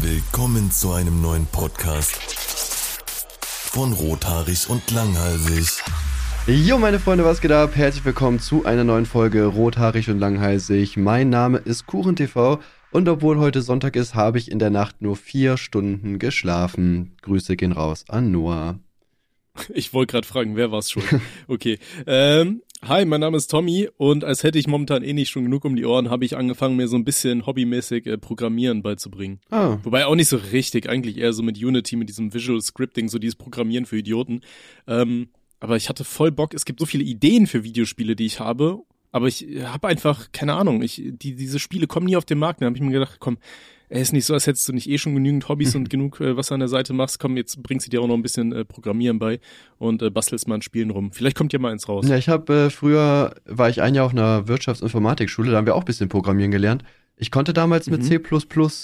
Willkommen zu einem neuen Podcast von Rothaarig und Langhalsig. Jo, meine Freunde, was geht ab? Herzlich willkommen zu einer neuen Folge Rothaarig und Langhalsig. Mein Name ist KuchenTV und obwohl heute Sonntag ist, habe ich in der Nacht nur vier Stunden geschlafen. Grüße gehen raus an Noah. Ich wollte gerade fragen, wer war's schon? Okay. Ähm, hi, mein Name ist Tommy und als hätte ich momentan eh nicht schon genug um die Ohren, habe ich angefangen, mir so ein bisschen hobbymäßig äh, Programmieren beizubringen. Ah, Wobei auch nicht so richtig, eigentlich eher so mit Unity, mit diesem Visual Scripting, so dieses Programmieren für Idioten. Ähm, aber ich hatte voll Bock, es gibt so viele Ideen für Videospiele, die ich habe, aber ich habe einfach, keine Ahnung, ich, die, diese Spiele kommen nie auf den Markt. Da habe ich mir gedacht, komm, ey, ist nicht so, als hättest du nicht eh schon genügend Hobbys und genug, äh, was du an der Seite machst. Komm, jetzt bringst du dir auch noch ein bisschen äh, Programmieren bei und äh, bastelst mal an Spielen rum. Vielleicht kommt ja mal eins raus. ja, ich habe äh, früher, war ich ein Jahr auf einer Wirtschaftsinformatikschule, da haben wir auch ein bisschen Programmieren gelernt. Ich konnte damals mit Mhm. C++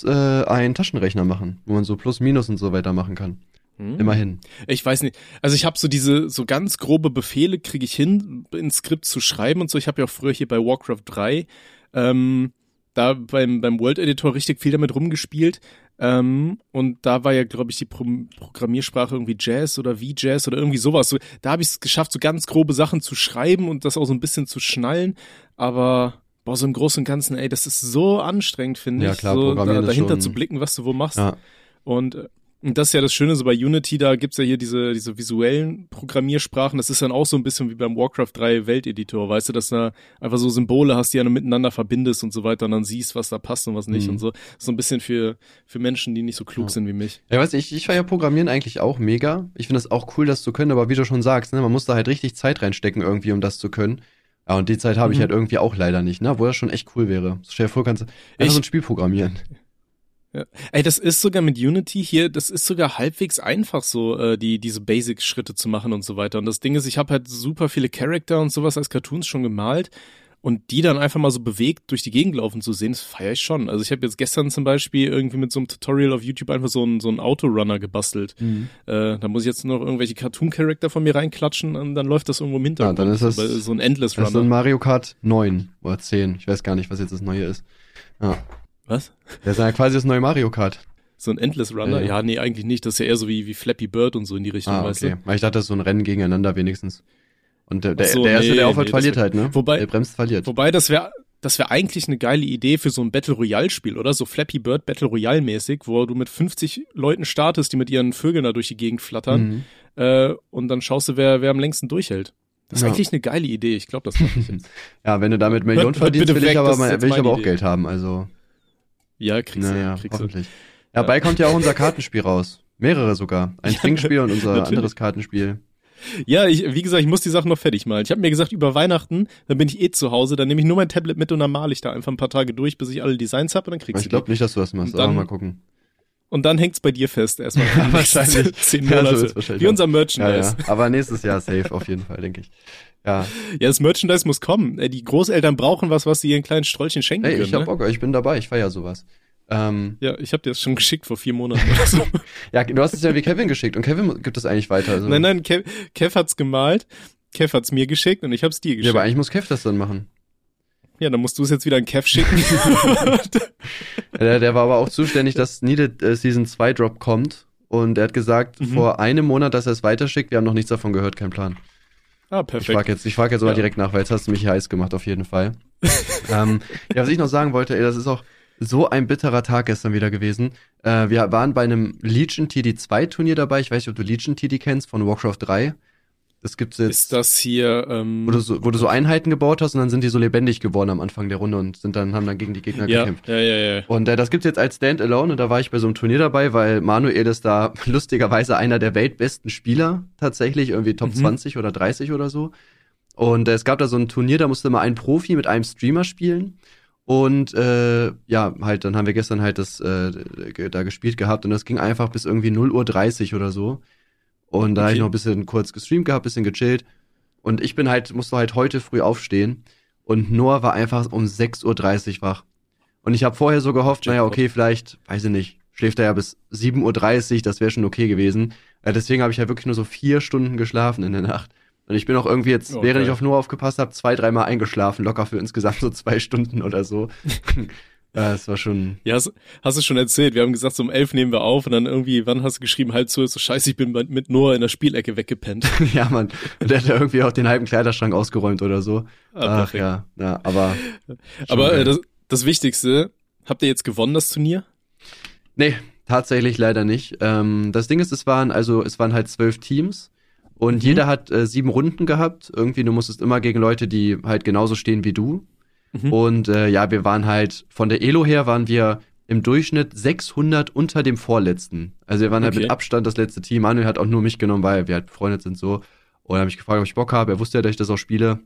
äh, einen Taschenrechner machen, wo man so Plus, Minus und so weiter machen kann. Hm? Immerhin. Ich weiß nicht. Also ich habe so diese so ganz grobe Befehle kriege ich hin, in Skript zu schreiben und so. Ich habe ja auch früher hier bei Warcraft 3 ähm, da beim beim World Editor richtig viel damit rumgespielt. Ähm, und da war ja, glaube ich, die Pro Programmiersprache irgendwie Jazz oder wie Jazz oder irgendwie sowas. So, da habe ich es geschafft, so ganz grobe Sachen zu schreiben und das auch so ein bisschen zu schnallen. Aber boah, so im Großen und Ganzen, ey, das ist so anstrengend, finde Ja, ich, klar, so da, dahinter schon- zu blicken, was du wo machst. Ja. Und, äh, und das ist ja das Schöne so bei Unity, da gibt's ja hier diese, diese visuellen Programmiersprachen. Das ist dann auch so ein bisschen wie beim Warcraft 3 Welteditor, weißt du, dass du da einfach so Symbole hast, die ja miteinander verbindest und so weiter und dann siehst, was da passt und was nicht Mhm. und so. So ein bisschen für, für Menschen, die nicht so klug Ja. sind wie mich. Ja, weiß ich, ich feier Programmieren eigentlich auch mega. Ich finde es auch cool, das zu können, aber wie du schon sagst, ne, man muss da halt richtig Zeit reinstecken irgendwie, um das zu können. Ja, und die Zeit habe ich Mhm. halt irgendwie auch leider nicht, ne, wo das schon echt cool wäre. Stell dir vor, kannst du Ich- so ein Spiel programmieren. Ey, das ist sogar mit Unity hier, das ist sogar halbwegs einfach so, äh, die diese Basic-Schritte zu machen und so weiter. Und das Ding ist, ich habe halt super viele Charakter und sowas als Cartoons schon gemalt und die dann einfach mal so bewegt durch die Gegend laufen zu sehen, das feiere ich schon. Also ich habe jetzt gestern zum Beispiel irgendwie mit so einem Tutorial auf YouTube einfach so einen so einen Autorunner gebastelt. Äh, da muss ich jetzt noch irgendwelche Cartoon-Charakter von mir reinklatschen und dann läuft das irgendwo im Hintergrund. dann ist das- so ein Endless Das ist so ein Runner. Mario Kart 9 oder 10. Ich weiß gar nicht, was jetzt das neue ist. Ja. Was? Das ist ja quasi das neue Mario Kart. So ein Endless Runner? Ja. Ja, nee, eigentlich nicht. Das ist ja eher so wie, wie Flappy Bird und so in die Richtung, Ah, weißt okay. Weil ich dachte, das ist so ein Rennen gegeneinander wenigstens. Und der, der, so, der Erste, nee, der aufhört, nee, verliert wär- halt, ne? Wobei- der bremst, verliert. Wobei, das wäre das wäre eigentlich eine geile Idee für so ein Battle Royale Spiel, oder? So Flappy Bird Battle Royale mäßig, wo du mit 50 Leuten startest, die mit ihren Vögeln da durch die Gegend flattern, Mhm. äh, und dann schaust du, wer, wer am längsten durchhält. Das ist Ja. eigentlich eine geile Idee. Ich glaube, das mache ich jetzt. Ja, wenn du damit Millionen Hört- verdienst, will ich weg, aber, mal, jetzt will ich aber auch Idee. Geld haben, also. Ja, kriegst du. Naja, kriegst du. hoffentlich. Ja, bald kommt ja auch unser Kartenspiel raus. Mehrere sogar. Ein Trinkspiel und unser natürlich. anderes Kartenspiel. Ja, ich, wie gesagt, ich muss die Sachen noch fertig malen. Ich habe mir gesagt, über Weihnachten, dann bin ich eh zu Hause, dann nehme ich nur mein Tablet mit und dann male ich da einfach ein paar Tage durch, bis ich alle Designs habe und dann kriegst Ich du glaube die. nicht, dass du das machst, Und aber dann- mal gucken. Und dann hängt's bei dir fest erstmal. nächsten wahrscheinlich. Zehn Ja, so Monate. wahrscheinlich wie unser Ja, Merchandise. ja. Aber nächstes Jahr safe, auf jeden Fall, denke ich. Ja. Ja, das Merchandise muss kommen. Äh, Die Großeltern brauchen was, was sie ihren kleinen Strollchen schenken Ey, können. ich hab ne? Bock, ich bin dabei, ich feier sowas. Ähm, Ja, ich habe dir das schon geschickt vor vier Monaten oder so. ja, du hast es ja wie Kevin geschickt und Kevin gibt es eigentlich weiter. Also. nein, nein, Kev, Kev hat's gemalt, Kev hat's mir geschickt und ich hab's dir Ja, geschickt. aber Ja, eigentlich muss Kev das dann machen. Dann musst du es jetzt wieder an Kev schicken. Der, der war aber auch zuständig, dass Needed äh, Season 2 Drop kommt. Und er hat gesagt, Mhm. vor einem Monat, dass er es weiterschickt. Wir haben noch nichts davon gehört, kein Plan. ah, Ich perfekt. frage jetzt, ich frag jetzt mal Ja. direkt nach, weil jetzt hast du mich hier heiß gemacht, auf jeden Fall. ähm, ja, was ich noch sagen wollte, ey, das ist auch so ein bitterer Tag gestern wieder gewesen. Äh, wir waren bei einem Legion TD2 Turnier dabei. Ich weiß nicht, ob du Legion TD kennst von Warcraft 3. Das gibt's jetzt. Ist das hier, ähm, wo du, so, wo du so Einheiten gebaut hast und dann sind die so lebendig geworden am Anfang der Runde und sind dann, haben dann gegen die Gegner ja, gekämpft. ja, ja, ja. Und äh, das gibt's jetzt als Standalone und da war ich bei so einem Turnier dabei, weil Manuel ist da lustigerweise einer der weltbesten Spieler tatsächlich, irgendwie Top Mhm. 20 oder 30 oder so. Und äh, es gab da so ein Turnier, da musste mal ein Profi mit einem Streamer spielen. Und äh, ja, halt, dann haben wir gestern halt das äh, da gespielt gehabt und das ging einfach bis irgendwie 0.30 Uhr oder so. Und da habe ich Okay. noch ein bisschen kurz gestreamt gehabt, bisschen gechillt. Und ich bin halt, musste halt heute früh aufstehen. Und Noah war einfach um 6.30 Uhr wach. Und ich habe vorher so gehofft, naja, okay, vielleicht, weiß ich nicht, schläft er ja bis 7.30 Uhr, das wäre schon okay gewesen. Äh, deswegen habe ich ja wirklich nur so vier Stunden geschlafen in der Nacht. Und ich bin auch irgendwie jetzt, Oh, während ich auf Noah aufgepasst habe, zwei, dreimal eingeschlafen, locker für insgesamt so zwei Stunden oder so. Ja, das war schon. Ja, hast, hast du schon erzählt. Wir haben gesagt, so um elf nehmen wir auf und dann irgendwie, wann hast du geschrieben, halb zwölf, so scheiße, ich bin mit Noah in der Spielecke weggepennt. ja, Mann. Und der hat ja irgendwie auch den halben Kleiderschrank ausgeräumt oder so. Ah, Ach ja, ja, aber. Aber äh, das, das Wichtigste, habt ihr jetzt gewonnen, das Turnier? Nee, tatsächlich leider nicht. Ähm, das Ding ist, es waren, also es waren halt zwölf Teams und mhm. jeder hat äh, sieben Runden gehabt. Irgendwie, du musstest immer gegen Leute, die halt genauso stehen wie du. Mhm. Und äh, ja, wir waren halt, von der Elo her waren wir im Durchschnitt 600 unter dem vorletzten. Also wir waren okay. halt mit Abstand das letzte Team. Manuel hat auch nur mich genommen, weil wir halt befreundet sind so. Und habe mich gefragt, ob ich Bock habe. Er wusste ja, dass ich das auch spiele.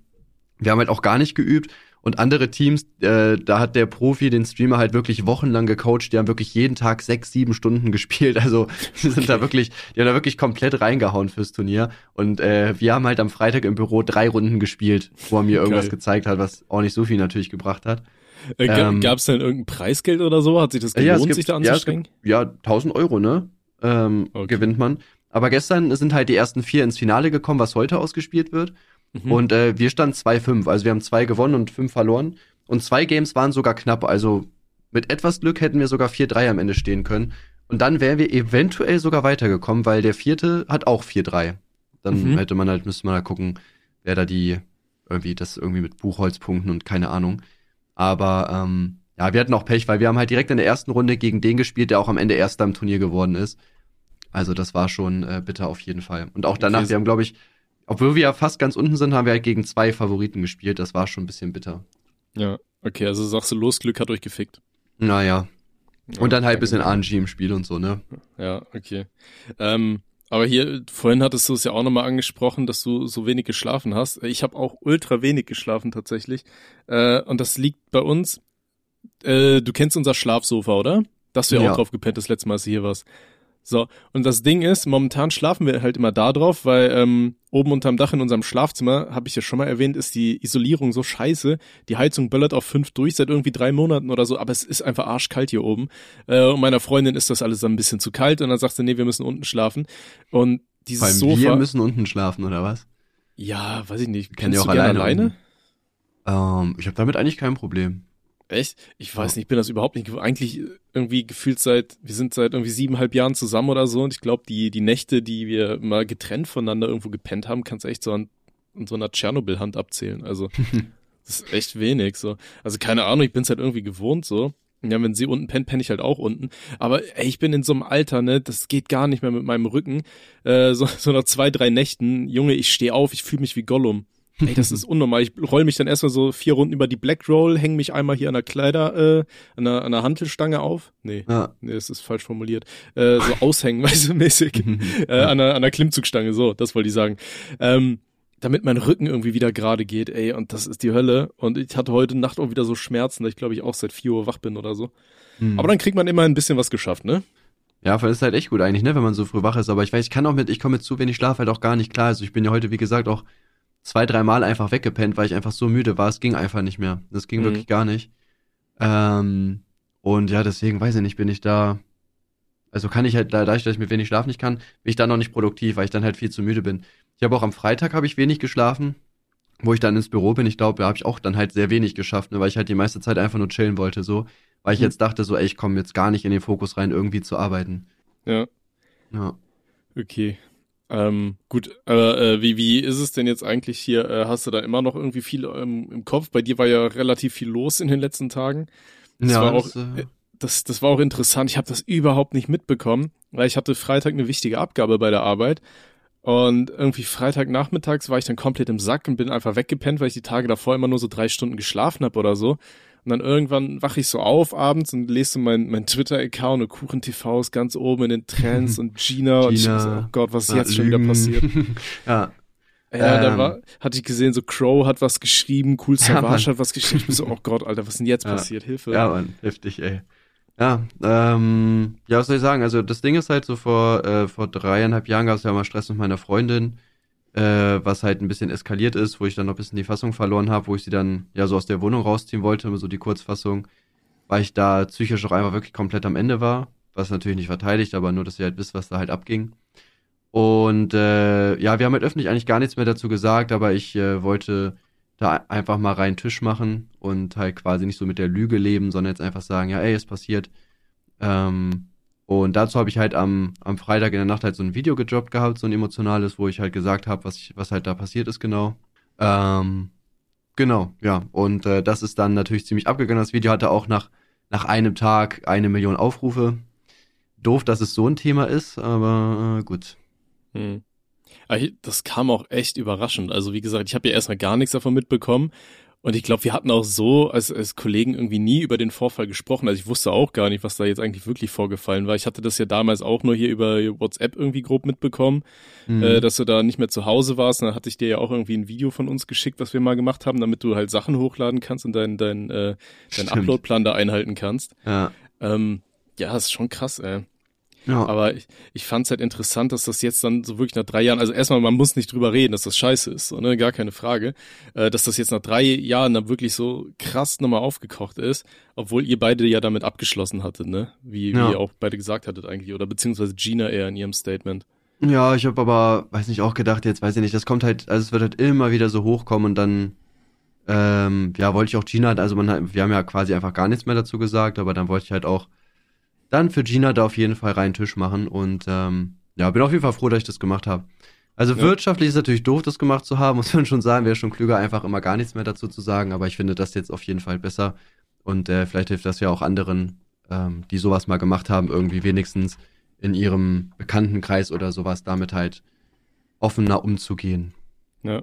Wir haben halt auch gar nicht geübt. Und andere Teams, äh, da hat der Profi den Streamer halt wirklich wochenlang gecoacht. Die haben wirklich jeden Tag sechs, sieben Stunden gespielt. Also die sind okay. da wirklich, die haben da wirklich komplett reingehauen fürs Turnier. Und äh, wir haben halt am Freitag im Büro drei Runden gespielt, wo er mir irgendwas Geil. gezeigt hat, was auch nicht so viel natürlich gebracht hat. Äh, ähm, Gab es denn irgendein Preisgeld oder so? Hat sich das gelohnt, ja, gibt, sich da anzustrengen? Ja, ja, 1000 Euro, ne? Ähm, okay. Gewinnt man. Aber gestern sind halt die ersten vier ins Finale gekommen, was heute ausgespielt wird. Mhm. Und äh, wir standen 2-5. Also wir haben zwei gewonnen und fünf verloren. Und zwei Games waren sogar knapp. Also mit etwas Glück hätten wir sogar 4-3 am Ende stehen können. Und dann wären wir eventuell sogar weitergekommen, weil der vierte hat auch 4-3. Dann mhm. hätte man halt, müsste man halt gucken, wer da die, irgendwie, das irgendwie mit Buchholzpunkten und keine Ahnung. Aber ähm, ja, wir hatten auch Pech, weil wir haben halt direkt in der ersten Runde gegen den gespielt, der auch am Ende Erster im Turnier geworden ist. Also das war schon äh, bitter auf jeden Fall. Und auch danach, okay. wir haben, glaube ich, obwohl wir ja fast ganz unten sind, haben wir halt gegen zwei Favoriten gespielt. Das war schon ein bisschen bitter. Ja, okay, also sagst du los, Glück hat euch gefickt. Naja. Ja, und dann halt ein bisschen RNG im Spiel und so, ne? Ja, okay. Ähm, aber hier, vorhin hattest du es ja auch nochmal angesprochen, dass du so wenig geschlafen hast. Ich habe auch ultra wenig geschlafen tatsächlich. Äh, und das liegt bei uns. Äh, du kennst unser Schlafsofa, oder? Dass du ja, ja auch drauf gepennt das letzte Mal, als du hier warst. So, und das Ding ist, momentan schlafen wir halt immer da drauf, weil ähm, oben unterm Dach in unserem Schlafzimmer, habe ich ja schon mal erwähnt, ist die Isolierung so scheiße. Die Heizung böllert auf fünf durch seit irgendwie drei Monaten oder so, aber es ist einfach arschkalt hier oben. Äh, und meiner Freundin ist das alles ein bisschen zu kalt und dann sagt sie, nee, wir müssen unten schlafen. Und dieses Vor allem Sofa. Wir müssen unten schlafen, oder was? Ja, weiß ich nicht. Kennst du auch alleine? alleine? Ähm, ich habe damit eigentlich kein Problem. Echt? Ich weiß nicht, ich bin das überhaupt nicht. Eigentlich irgendwie gefühlt seit, wir sind seit irgendwie siebeneinhalb Jahren zusammen oder so und ich glaube, die, die Nächte, die wir mal getrennt voneinander irgendwo gepennt haben, kannst du echt so an, an so einer Tschernobyl-Hand abzählen. Also, das ist echt wenig so. Also keine Ahnung, ich bin's halt irgendwie gewohnt so. Ja, wenn sie unten pennt, penne ich halt auch unten. Aber ey, ich bin in so einem Alter, ne, das geht gar nicht mehr mit meinem Rücken. Äh, so, so nach zwei, drei Nächten, Junge, ich stehe auf, ich fühle mich wie Gollum. Ey, das ist unnormal. Ich roll mich dann erstmal so vier Runden über die Black Roll, hänge mich einmal hier an der Kleider, äh, an der, an der Hantelstange auf. Nee, ja. nee, das ist falsch formuliert. Äh, so aushängen, weißt du, mäßig. äh, an, der, an der Klimmzugstange, so, das wollte ich sagen. Ähm, damit mein Rücken irgendwie wieder gerade geht, ey, und das ist die Hölle. Und ich hatte heute Nacht auch wieder so Schmerzen, da ich glaube ich auch seit vier Uhr wach bin oder so. Hm. Aber dann kriegt man immer ein bisschen was geschafft, ne? Ja, das ist halt echt gut eigentlich, ne, wenn man so früh wach ist. Aber ich weiß, ich kann auch mit, ich komme mit zu wenig Schlaf halt auch gar nicht klar. Also ich bin ja heute, wie gesagt, auch zwei, dreimal einfach weggepennt, weil ich einfach so müde war. Es ging einfach nicht mehr. Das ging mhm. wirklich gar nicht. Ähm, und ja, deswegen weiß ich nicht, bin ich da. Also kann ich halt, dadurch, dass ich mit wenig schlafen nicht kann, bin ich da noch nicht produktiv, weil ich dann halt viel zu müde bin. Ich habe auch am Freitag habe ich wenig geschlafen, wo ich dann ins Büro bin. Ich glaube, da habe ich auch dann halt sehr wenig geschafft, ne, weil ich halt die meiste Zeit einfach nur chillen wollte, so. Weil ich mhm. jetzt dachte, so, ey, ich komme jetzt gar nicht in den Fokus rein, irgendwie zu arbeiten. Ja. Ja. Okay. Ähm, gut, aber äh, wie, wie ist es denn jetzt eigentlich hier? Äh, hast du da immer noch irgendwie viel ähm, im Kopf? Bei dir war ja relativ viel los in den letzten Tagen. Das ja, war auch, das, äh... das, das war auch interessant. Ich habe das überhaupt nicht mitbekommen, weil ich hatte Freitag eine wichtige Abgabe bei der Arbeit. Und irgendwie Freitagnachmittags war ich dann komplett im Sack und bin einfach weggepennt, weil ich die Tage davor immer nur so drei Stunden geschlafen habe oder so. Und dann irgendwann wache ich so auf abends und lese so mein, mein Twitter-Account und KuchenTV ist ganz oben in den Trends und Gina, Gina und ich so, oh Gott, was ist jetzt Lügen. schon wieder passiert? ja. Ja, ähm, da war, hatte ich gesehen, so Crow hat was geschrieben, Cool Savage ja, hat was geschrieben. Ich bin so, oh Gott, Alter, was ist denn jetzt ja. passiert? Hilfe. Ja, Mann, heftig, ey. Ja, ähm, ja, was soll ich sagen? Also das Ding ist halt so vor, äh, vor dreieinhalb Jahren gab es ja mal Stress mit meiner Freundin äh, was halt ein bisschen eskaliert ist, wo ich dann noch ein bisschen die Fassung verloren habe, wo ich sie dann ja so aus der Wohnung rausziehen wollte, so die Kurzfassung, weil ich da psychisch auch einfach wirklich komplett am Ende war, was natürlich nicht verteidigt, aber nur, dass ihr halt wisst, was da halt abging. Und äh, ja, wir haben halt öffentlich eigentlich gar nichts mehr dazu gesagt, aber ich äh, wollte da einfach mal rein Tisch machen und halt quasi nicht so mit der Lüge leben, sondern jetzt einfach sagen, ja, ey, es passiert. Ähm, und dazu habe ich halt am, am Freitag in der Nacht halt so ein Video gedroppt gehabt, so ein emotionales, wo ich halt gesagt habe, was, ich, was halt da passiert ist genau. Ähm, genau, ja. Und äh, das ist dann natürlich ziemlich abgegangen. Das Video hatte auch nach, nach einem Tag eine Million Aufrufe. Doof, dass es so ein Thema ist, aber äh, gut. Hm. Das kam auch echt überraschend. Also wie gesagt, ich habe ja erstmal gar nichts davon mitbekommen und ich glaube, wir hatten auch so als, als Kollegen irgendwie nie über den Vorfall gesprochen. Also ich wusste auch gar nicht, was da jetzt eigentlich wirklich vorgefallen war. Ich hatte das ja damals auch nur hier über WhatsApp irgendwie grob mitbekommen, mhm. äh, dass du da nicht mehr zu Hause warst. Und dann hatte ich dir ja auch irgendwie ein Video von uns geschickt, was wir mal gemacht haben, damit du halt Sachen hochladen kannst und deinen dein, äh, dein Uploadplan da einhalten kannst. Ja. Ähm, ja, ist schon krass, ey. Ja. Aber ich, ich fand es halt interessant, dass das jetzt dann so wirklich nach drei Jahren, also erstmal, man muss nicht drüber reden, dass das scheiße ist, so, ne? gar keine Frage, äh, dass das jetzt nach drei Jahren dann wirklich so krass nochmal aufgekocht ist, obwohl ihr beide ja damit abgeschlossen hattet, ne? Wie, ja. wie ihr auch beide gesagt hattet eigentlich, oder beziehungsweise Gina eher in ihrem Statement. Ja, ich habe aber, weiß nicht, auch gedacht, jetzt weiß ich nicht, das kommt halt, also es wird halt immer wieder so hochkommen und dann, ähm, ja, wollte ich auch Gina, also man, wir haben ja quasi einfach gar nichts mehr dazu gesagt, aber dann wollte ich halt auch dann für Gina da auf jeden Fall reinen Tisch machen und ähm, ja, bin auf jeden Fall froh, dass ich das gemacht habe. Also ja. wirtschaftlich ist natürlich doof, das gemacht zu haben, muss man schon sagen, wäre schon klüger, einfach immer gar nichts mehr dazu zu sagen, aber ich finde das jetzt auf jeden Fall besser und äh, vielleicht hilft das ja auch anderen, ähm, die sowas mal gemacht haben, irgendwie wenigstens in ihrem Bekanntenkreis oder sowas damit halt offener umzugehen. Ja.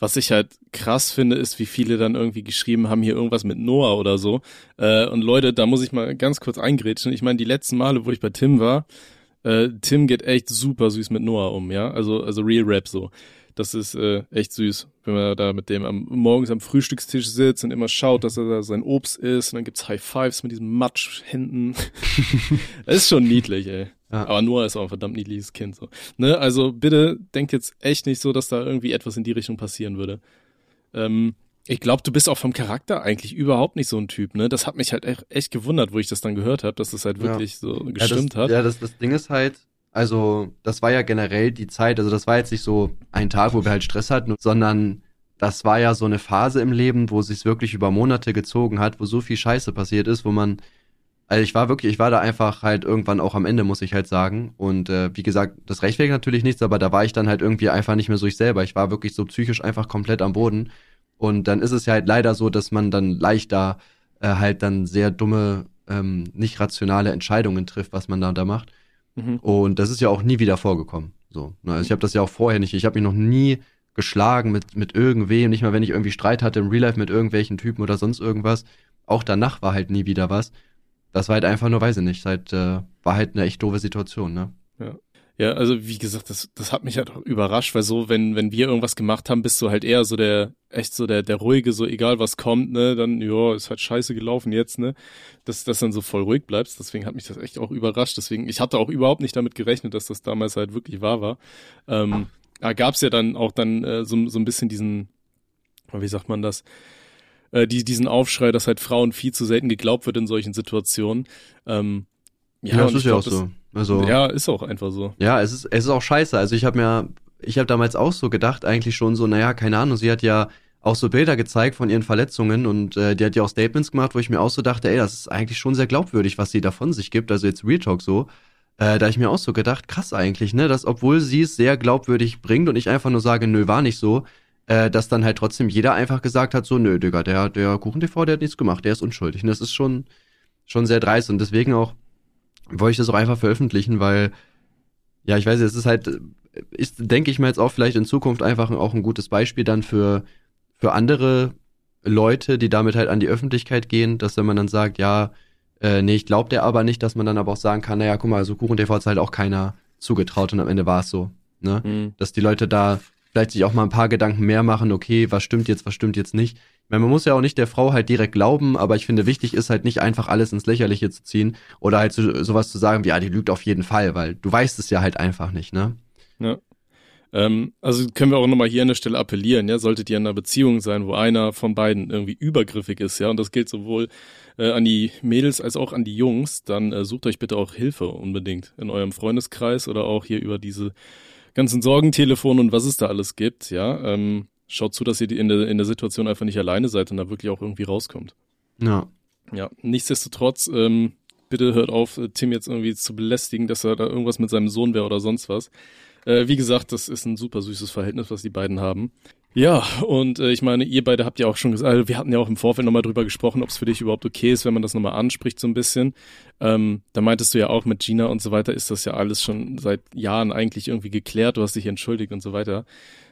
Was ich halt krass finde, ist, wie viele dann irgendwie geschrieben haben, hier irgendwas mit Noah oder so. Äh, und Leute, da muss ich mal ganz kurz eingrätschen. Ich meine, die letzten Male, wo ich bei Tim war, äh, Tim geht echt super süß mit Noah um, ja. Also, also Real Rap so. Das ist äh, echt süß, wenn man da mit dem am, morgens am Frühstückstisch sitzt und immer schaut, dass er da sein Obst isst und dann gibt's High Fives mit diesen Matschhänden. das ist schon niedlich, ey. Ja. Aber Noah ist auch ein verdammt niedliches Kind. So. Ne? Also bitte denkt jetzt echt nicht so, dass da irgendwie etwas in die Richtung passieren würde. Ähm, ich glaube, du bist auch vom Charakter eigentlich überhaupt nicht so ein Typ, ne? Das hat mich halt echt, echt gewundert, wo ich das dann gehört habe, dass das halt wirklich ja. so gestimmt ja, das, hat. Ja, das, das Ding ist halt, also das war ja generell die Zeit, also das war jetzt nicht so ein Tag, wo wir halt Stress hatten, sondern das war ja so eine Phase im Leben, wo es sich wirklich über Monate gezogen hat, wo so viel Scheiße passiert ist, wo man also ich war wirklich, ich war da einfach halt irgendwann auch am Ende, muss ich halt sagen. Und äh, wie gesagt, das rechtfertigt natürlich nichts, aber da war ich dann halt irgendwie einfach nicht mehr so ich selber. Ich war wirklich so psychisch einfach komplett am Boden. Und dann ist es ja halt leider so, dass man dann leichter äh, halt dann sehr dumme, ähm, nicht rationale Entscheidungen trifft, was man da, da macht. Mhm. Und das ist ja auch nie wieder vorgekommen. So, ne? also ich habe das ja auch vorher nicht. Ich habe mich noch nie geschlagen mit mit irgendwem, nicht mal wenn ich irgendwie Streit hatte im Real Life mit irgendwelchen Typen oder sonst irgendwas. Auch danach war halt nie wieder was das war halt einfach nur, weiß ich nicht, halt, äh, war halt eine echt doofe Situation, ne? Ja. Also wie gesagt, das, das hat mich halt auch überrascht, weil so, wenn, wenn wir irgendwas gemacht haben, bist du halt eher so der, echt so der, der ruhige, so egal was kommt, ne, dann, ja, ist halt scheiße gelaufen jetzt, ne, dass, dass dann so voll ruhig bleibst, deswegen hat mich das echt auch überrascht, deswegen, ich hatte auch überhaupt nicht damit gerechnet, dass das damals halt wirklich wahr war. Ähm, da gab's ja dann auch dann äh, so, so ein bisschen diesen, wie sagt man das, äh, die, diesen Aufschrei, dass halt Frauen viel zu selten geglaubt wird in solchen Situationen. Ähm, ja, ja das ist ja auch so. Also, ja, ist auch einfach so. Ja, es ist, es ist auch scheiße. Also ich habe mir, ich habe damals auch so gedacht, eigentlich schon so, naja, keine Ahnung, sie hat ja auch so Bilder gezeigt von ihren Verletzungen und äh, die hat ja auch Statements gemacht, wo ich mir auch so dachte, ey, das ist eigentlich schon sehr glaubwürdig, was sie da von sich gibt. Also jetzt Real Talk so. Äh, da ich mir auch so gedacht, krass eigentlich, ne, dass obwohl sie es sehr glaubwürdig bringt und ich einfach nur sage, nö, war nicht so, äh, dass dann halt trotzdem jeder einfach gesagt hat, so, nö, Digga, der, der Kuchen-TV, der hat nichts gemacht, der ist unschuldig. Und das ist schon, schon sehr dreist und deswegen auch wollte ich das auch einfach veröffentlichen, weil, ja, ich weiß, es ist halt, ist, denke ich mir jetzt auch vielleicht in Zukunft einfach auch ein gutes Beispiel dann für, für andere Leute, die damit halt an die Öffentlichkeit gehen, dass wenn man dann sagt, ja, äh, nee, ich glaube der aber nicht, dass man dann aber auch sagen kann, naja, guck mal, so Kuchen-TV hat halt auch keiner zugetraut und am Ende war es so. Ne? Mhm. Dass die Leute da vielleicht sich auch mal ein paar Gedanken mehr machen, okay, was stimmt jetzt, was stimmt jetzt nicht. Man muss ja auch nicht der Frau halt direkt glauben, aber ich finde, wichtig ist halt nicht einfach alles ins Lächerliche zu ziehen oder halt so, sowas zu sagen wie, ja, die lügt auf jeden Fall, weil du weißt es ja halt einfach nicht, ne? Ja. Ähm, also können wir auch nochmal hier an der Stelle appellieren, ja, solltet ihr in einer Beziehung sein, wo einer von beiden irgendwie übergriffig ist, ja, und das gilt sowohl äh, an die Mädels als auch an die Jungs, dann äh, sucht euch bitte auch Hilfe unbedingt in eurem Freundeskreis oder auch hier über diese ganzen Sorgentelefon und was es da alles gibt, ja. Ähm, schaut zu, dass ihr in der, in der Situation einfach nicht alleine seid und da wirklich auch irgendwie rauskommt. Ja. Ja, nichtsdestotrotz, ähm, bitte hört auf, äh, Tim jetzt irgendwie zu belästigen, dass er da irgendwas mit seinem Sohn wäre oder sonst was. Äh, wie gesagt, das ist ein super süßes Verhältnis, was die beiden haben. Ja, und äh, ich meine, ihr beide habt ja auch schon gesagt, also wir hatten ja auch im Vorfeld nochmal drüber gesprochen, ob es für dich überhaupt okay ist, wenn man das nochmal anspricht so ein bisschen. Ähm, da meintest du ja auch mit Gina und so weiter, ist das ja alles schon seit Jahren eigentlich irgendwie geklärt, du hast dich entschuldigt und so weiter.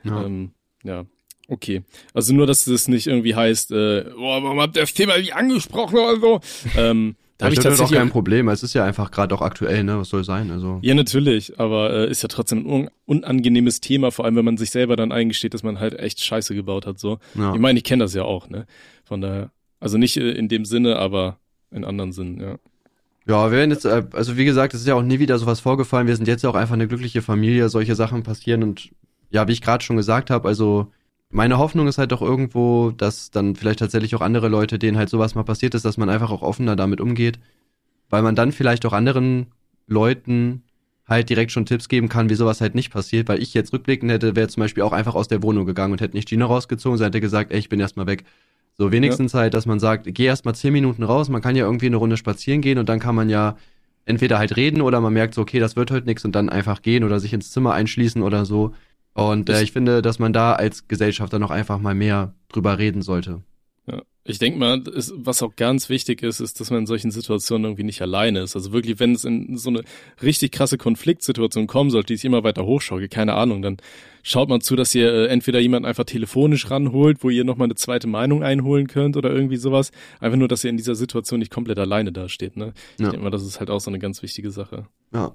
Ja. Ähm, ja. Okay. Also nur, dass das nicht irgendwie heißt, äh, boah, warum habt ihr das Thema nicht angesprochen oder so? Ähm, da habe ich das ist auch tatsächlich kein Problem. Es ist ja einfach gerade auch aktuell, ne? Was soll sein? Also. Ja, natürlich, aber äh, ist ja trotzdem ein un unangenehmes Thema, vor allem wenn man sich selber dann eingesteht, dass man halt echt Scheiße gebaut hat. So. Ja. Ich meine, ich kenne das ja auch, ne? Von daher, also nicht äh, in dem Sinne, aber in anderen Sinnen, ja. Ja, wir werden jetzt, äh, also wie gesagt, es ist ja auch nie wieder sowas vorgefallen. Wir sind jetzt ja auch einfach eine glückliche Familie, solche Sachen passieren und ja, wie ich gerade schon gesagt habe, also meine Hoffnung ist halt doch irgendwo, dass dann vielleicht tatsächlich auch andere Leute, denen halt sowas mal passiert ist, dass man einfach auch offener damit umgeht, weil man dann vielleicht auch anderen Leuten halt direkt schon Tipps geben kann, wie sowas halt nicht passiert, weil ich jetzt rückblickend hätte, wäre zum Beispiel auch einfach aus der Wohnung gegangen und hätte nicht Gina rausgezogen, sondern hätte gesagt, ey, ich bin erstmal weg. So wenigstens halt, dass man sagt, geh erstmal zehn Minuten raus, man kann ja irgendwie eine Runde spazieren gehen und dann kann man ja entweder halt reden oder man merkt so, okay, das wird heute nichts und dann einfach gehen oder sich ins Zimmer einschließen oder so. Und äh, Ich- ich finde, dass man da als Gesellschafter noch einfach mal mehr drüber reden sollte. Ja, ich denke mal, ist, was auch ganz wichtig ist, ist, dass man in solchen Situationen irgendwie nicht alleine ist. Also wirklich, wenn es in so eine richtig krasse Konfliktsituation kommen sollte, die sich immer weiter hochschaukelt, keine Ahnung, dann schaut man zu, dass ihr äh, entweder jemanden einfach telefonisch ranholt, wo ihr nochmal eine zweite Meinung einholen könnt oder irgendwie sowas. Einfach nur, dass ihr in dieser Situation nicht komplett alleine dasteht. Ne? Ich Ja. denke mal, das ist halt auch so eine ganz wichtige Sache. Ja.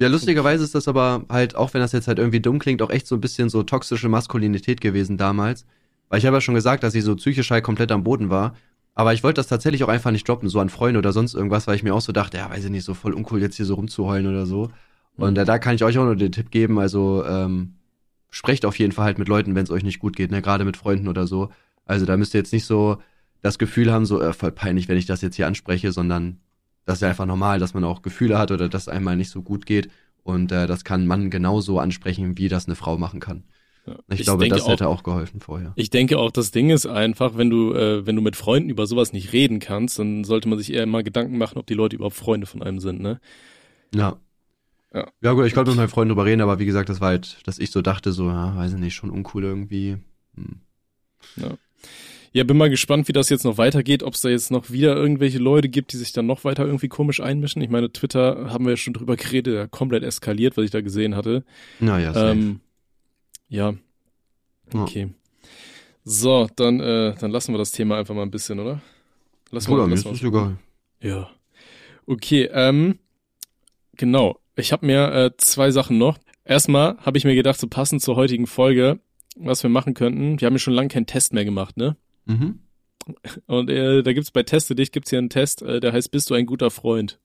Ja, lustigerweise ist das aber halt, auch wenn das jetzt halt irgendwie dumm klingt, auch echt so ein bisschen so toxische Maskulinität gewesen damals. Weil ich habe ja schon gesagt, dass sie so psychisch halt komplett am Boden war. Aber ich wollte das tatsächlich auch einfach nicht droppen, so an Freunde oder sonst irgendwas, weil ich mir auch so dachte, ja, weiß ich nicht, so voll uncool jetzt hier so rumzuheulen oder so. Und äh, da kann ich euch auch nur den Tipp geben, also ähm, sprecht auf jeden Fall halt mit Leuten, wenn es euch nicht gut geht, ne, gerade mit Freunden oder so. Also da müsst ihr jetzt nicht so das Gefühl haben, so äh, voll peinlich, wenn ich das jetzt hier anspreche, sondern das ist ja einfach normal, dass man auch Gefühle hat oder dass es einmal nicht so gut geht. Und äh, das kann Mann genauso ansprechen, wie das eine Frau machen kann. Ja. Ich, glaube, das auch, hätte auch geholfen vorher. Ich denke auch, das Ding ist einfach, wenn du, äh, wenn du mit Freunden über sowas nicht reden kannst, dann sollte man sich eher mal Gedanken machen, ob die Leute überhaupt Freunde von einem sind, ne? Ja. Ja. Ja, gut, ich konnte mit meinen Freunden drüber reden, aber wie gesagt, das war halt, dass ich so dachte, so, ja, weiß ich nicht, schon uncool irgendwie. Hm. Ja, bin mal gespannt, wie das jetzt noch weitergeht, ob es da jetzt noch wieder irgendwelche Leute gibt, die sich dann noch weiter irgendwie komisch einmischen. Ich meine, Twitter haben wir ja schon drüber geredet, der komplett eskaliert, was ich da gesehen hatte. Naja. Ähm, ja. Ja. Okay. So, dann, äh, dann lassen wir das Thema einfach mal ein bisschen, oder? Lassen Bruder, mir lassen ist wir- das egal. Ja. Okay, ähm, genau. Ich habe mir äh, zwei Sachen noch. Erstmal habe ich mir gedacht, so passend zur heutigen Folge, was wir machen könnten. Wir haben ja schon lange keinen Test mehr gemacht, ne? Mhm. Und äh, da gibt's bei Teste dich gibt's hier einen Test, äh, der heißt Bist du ein guter Freund?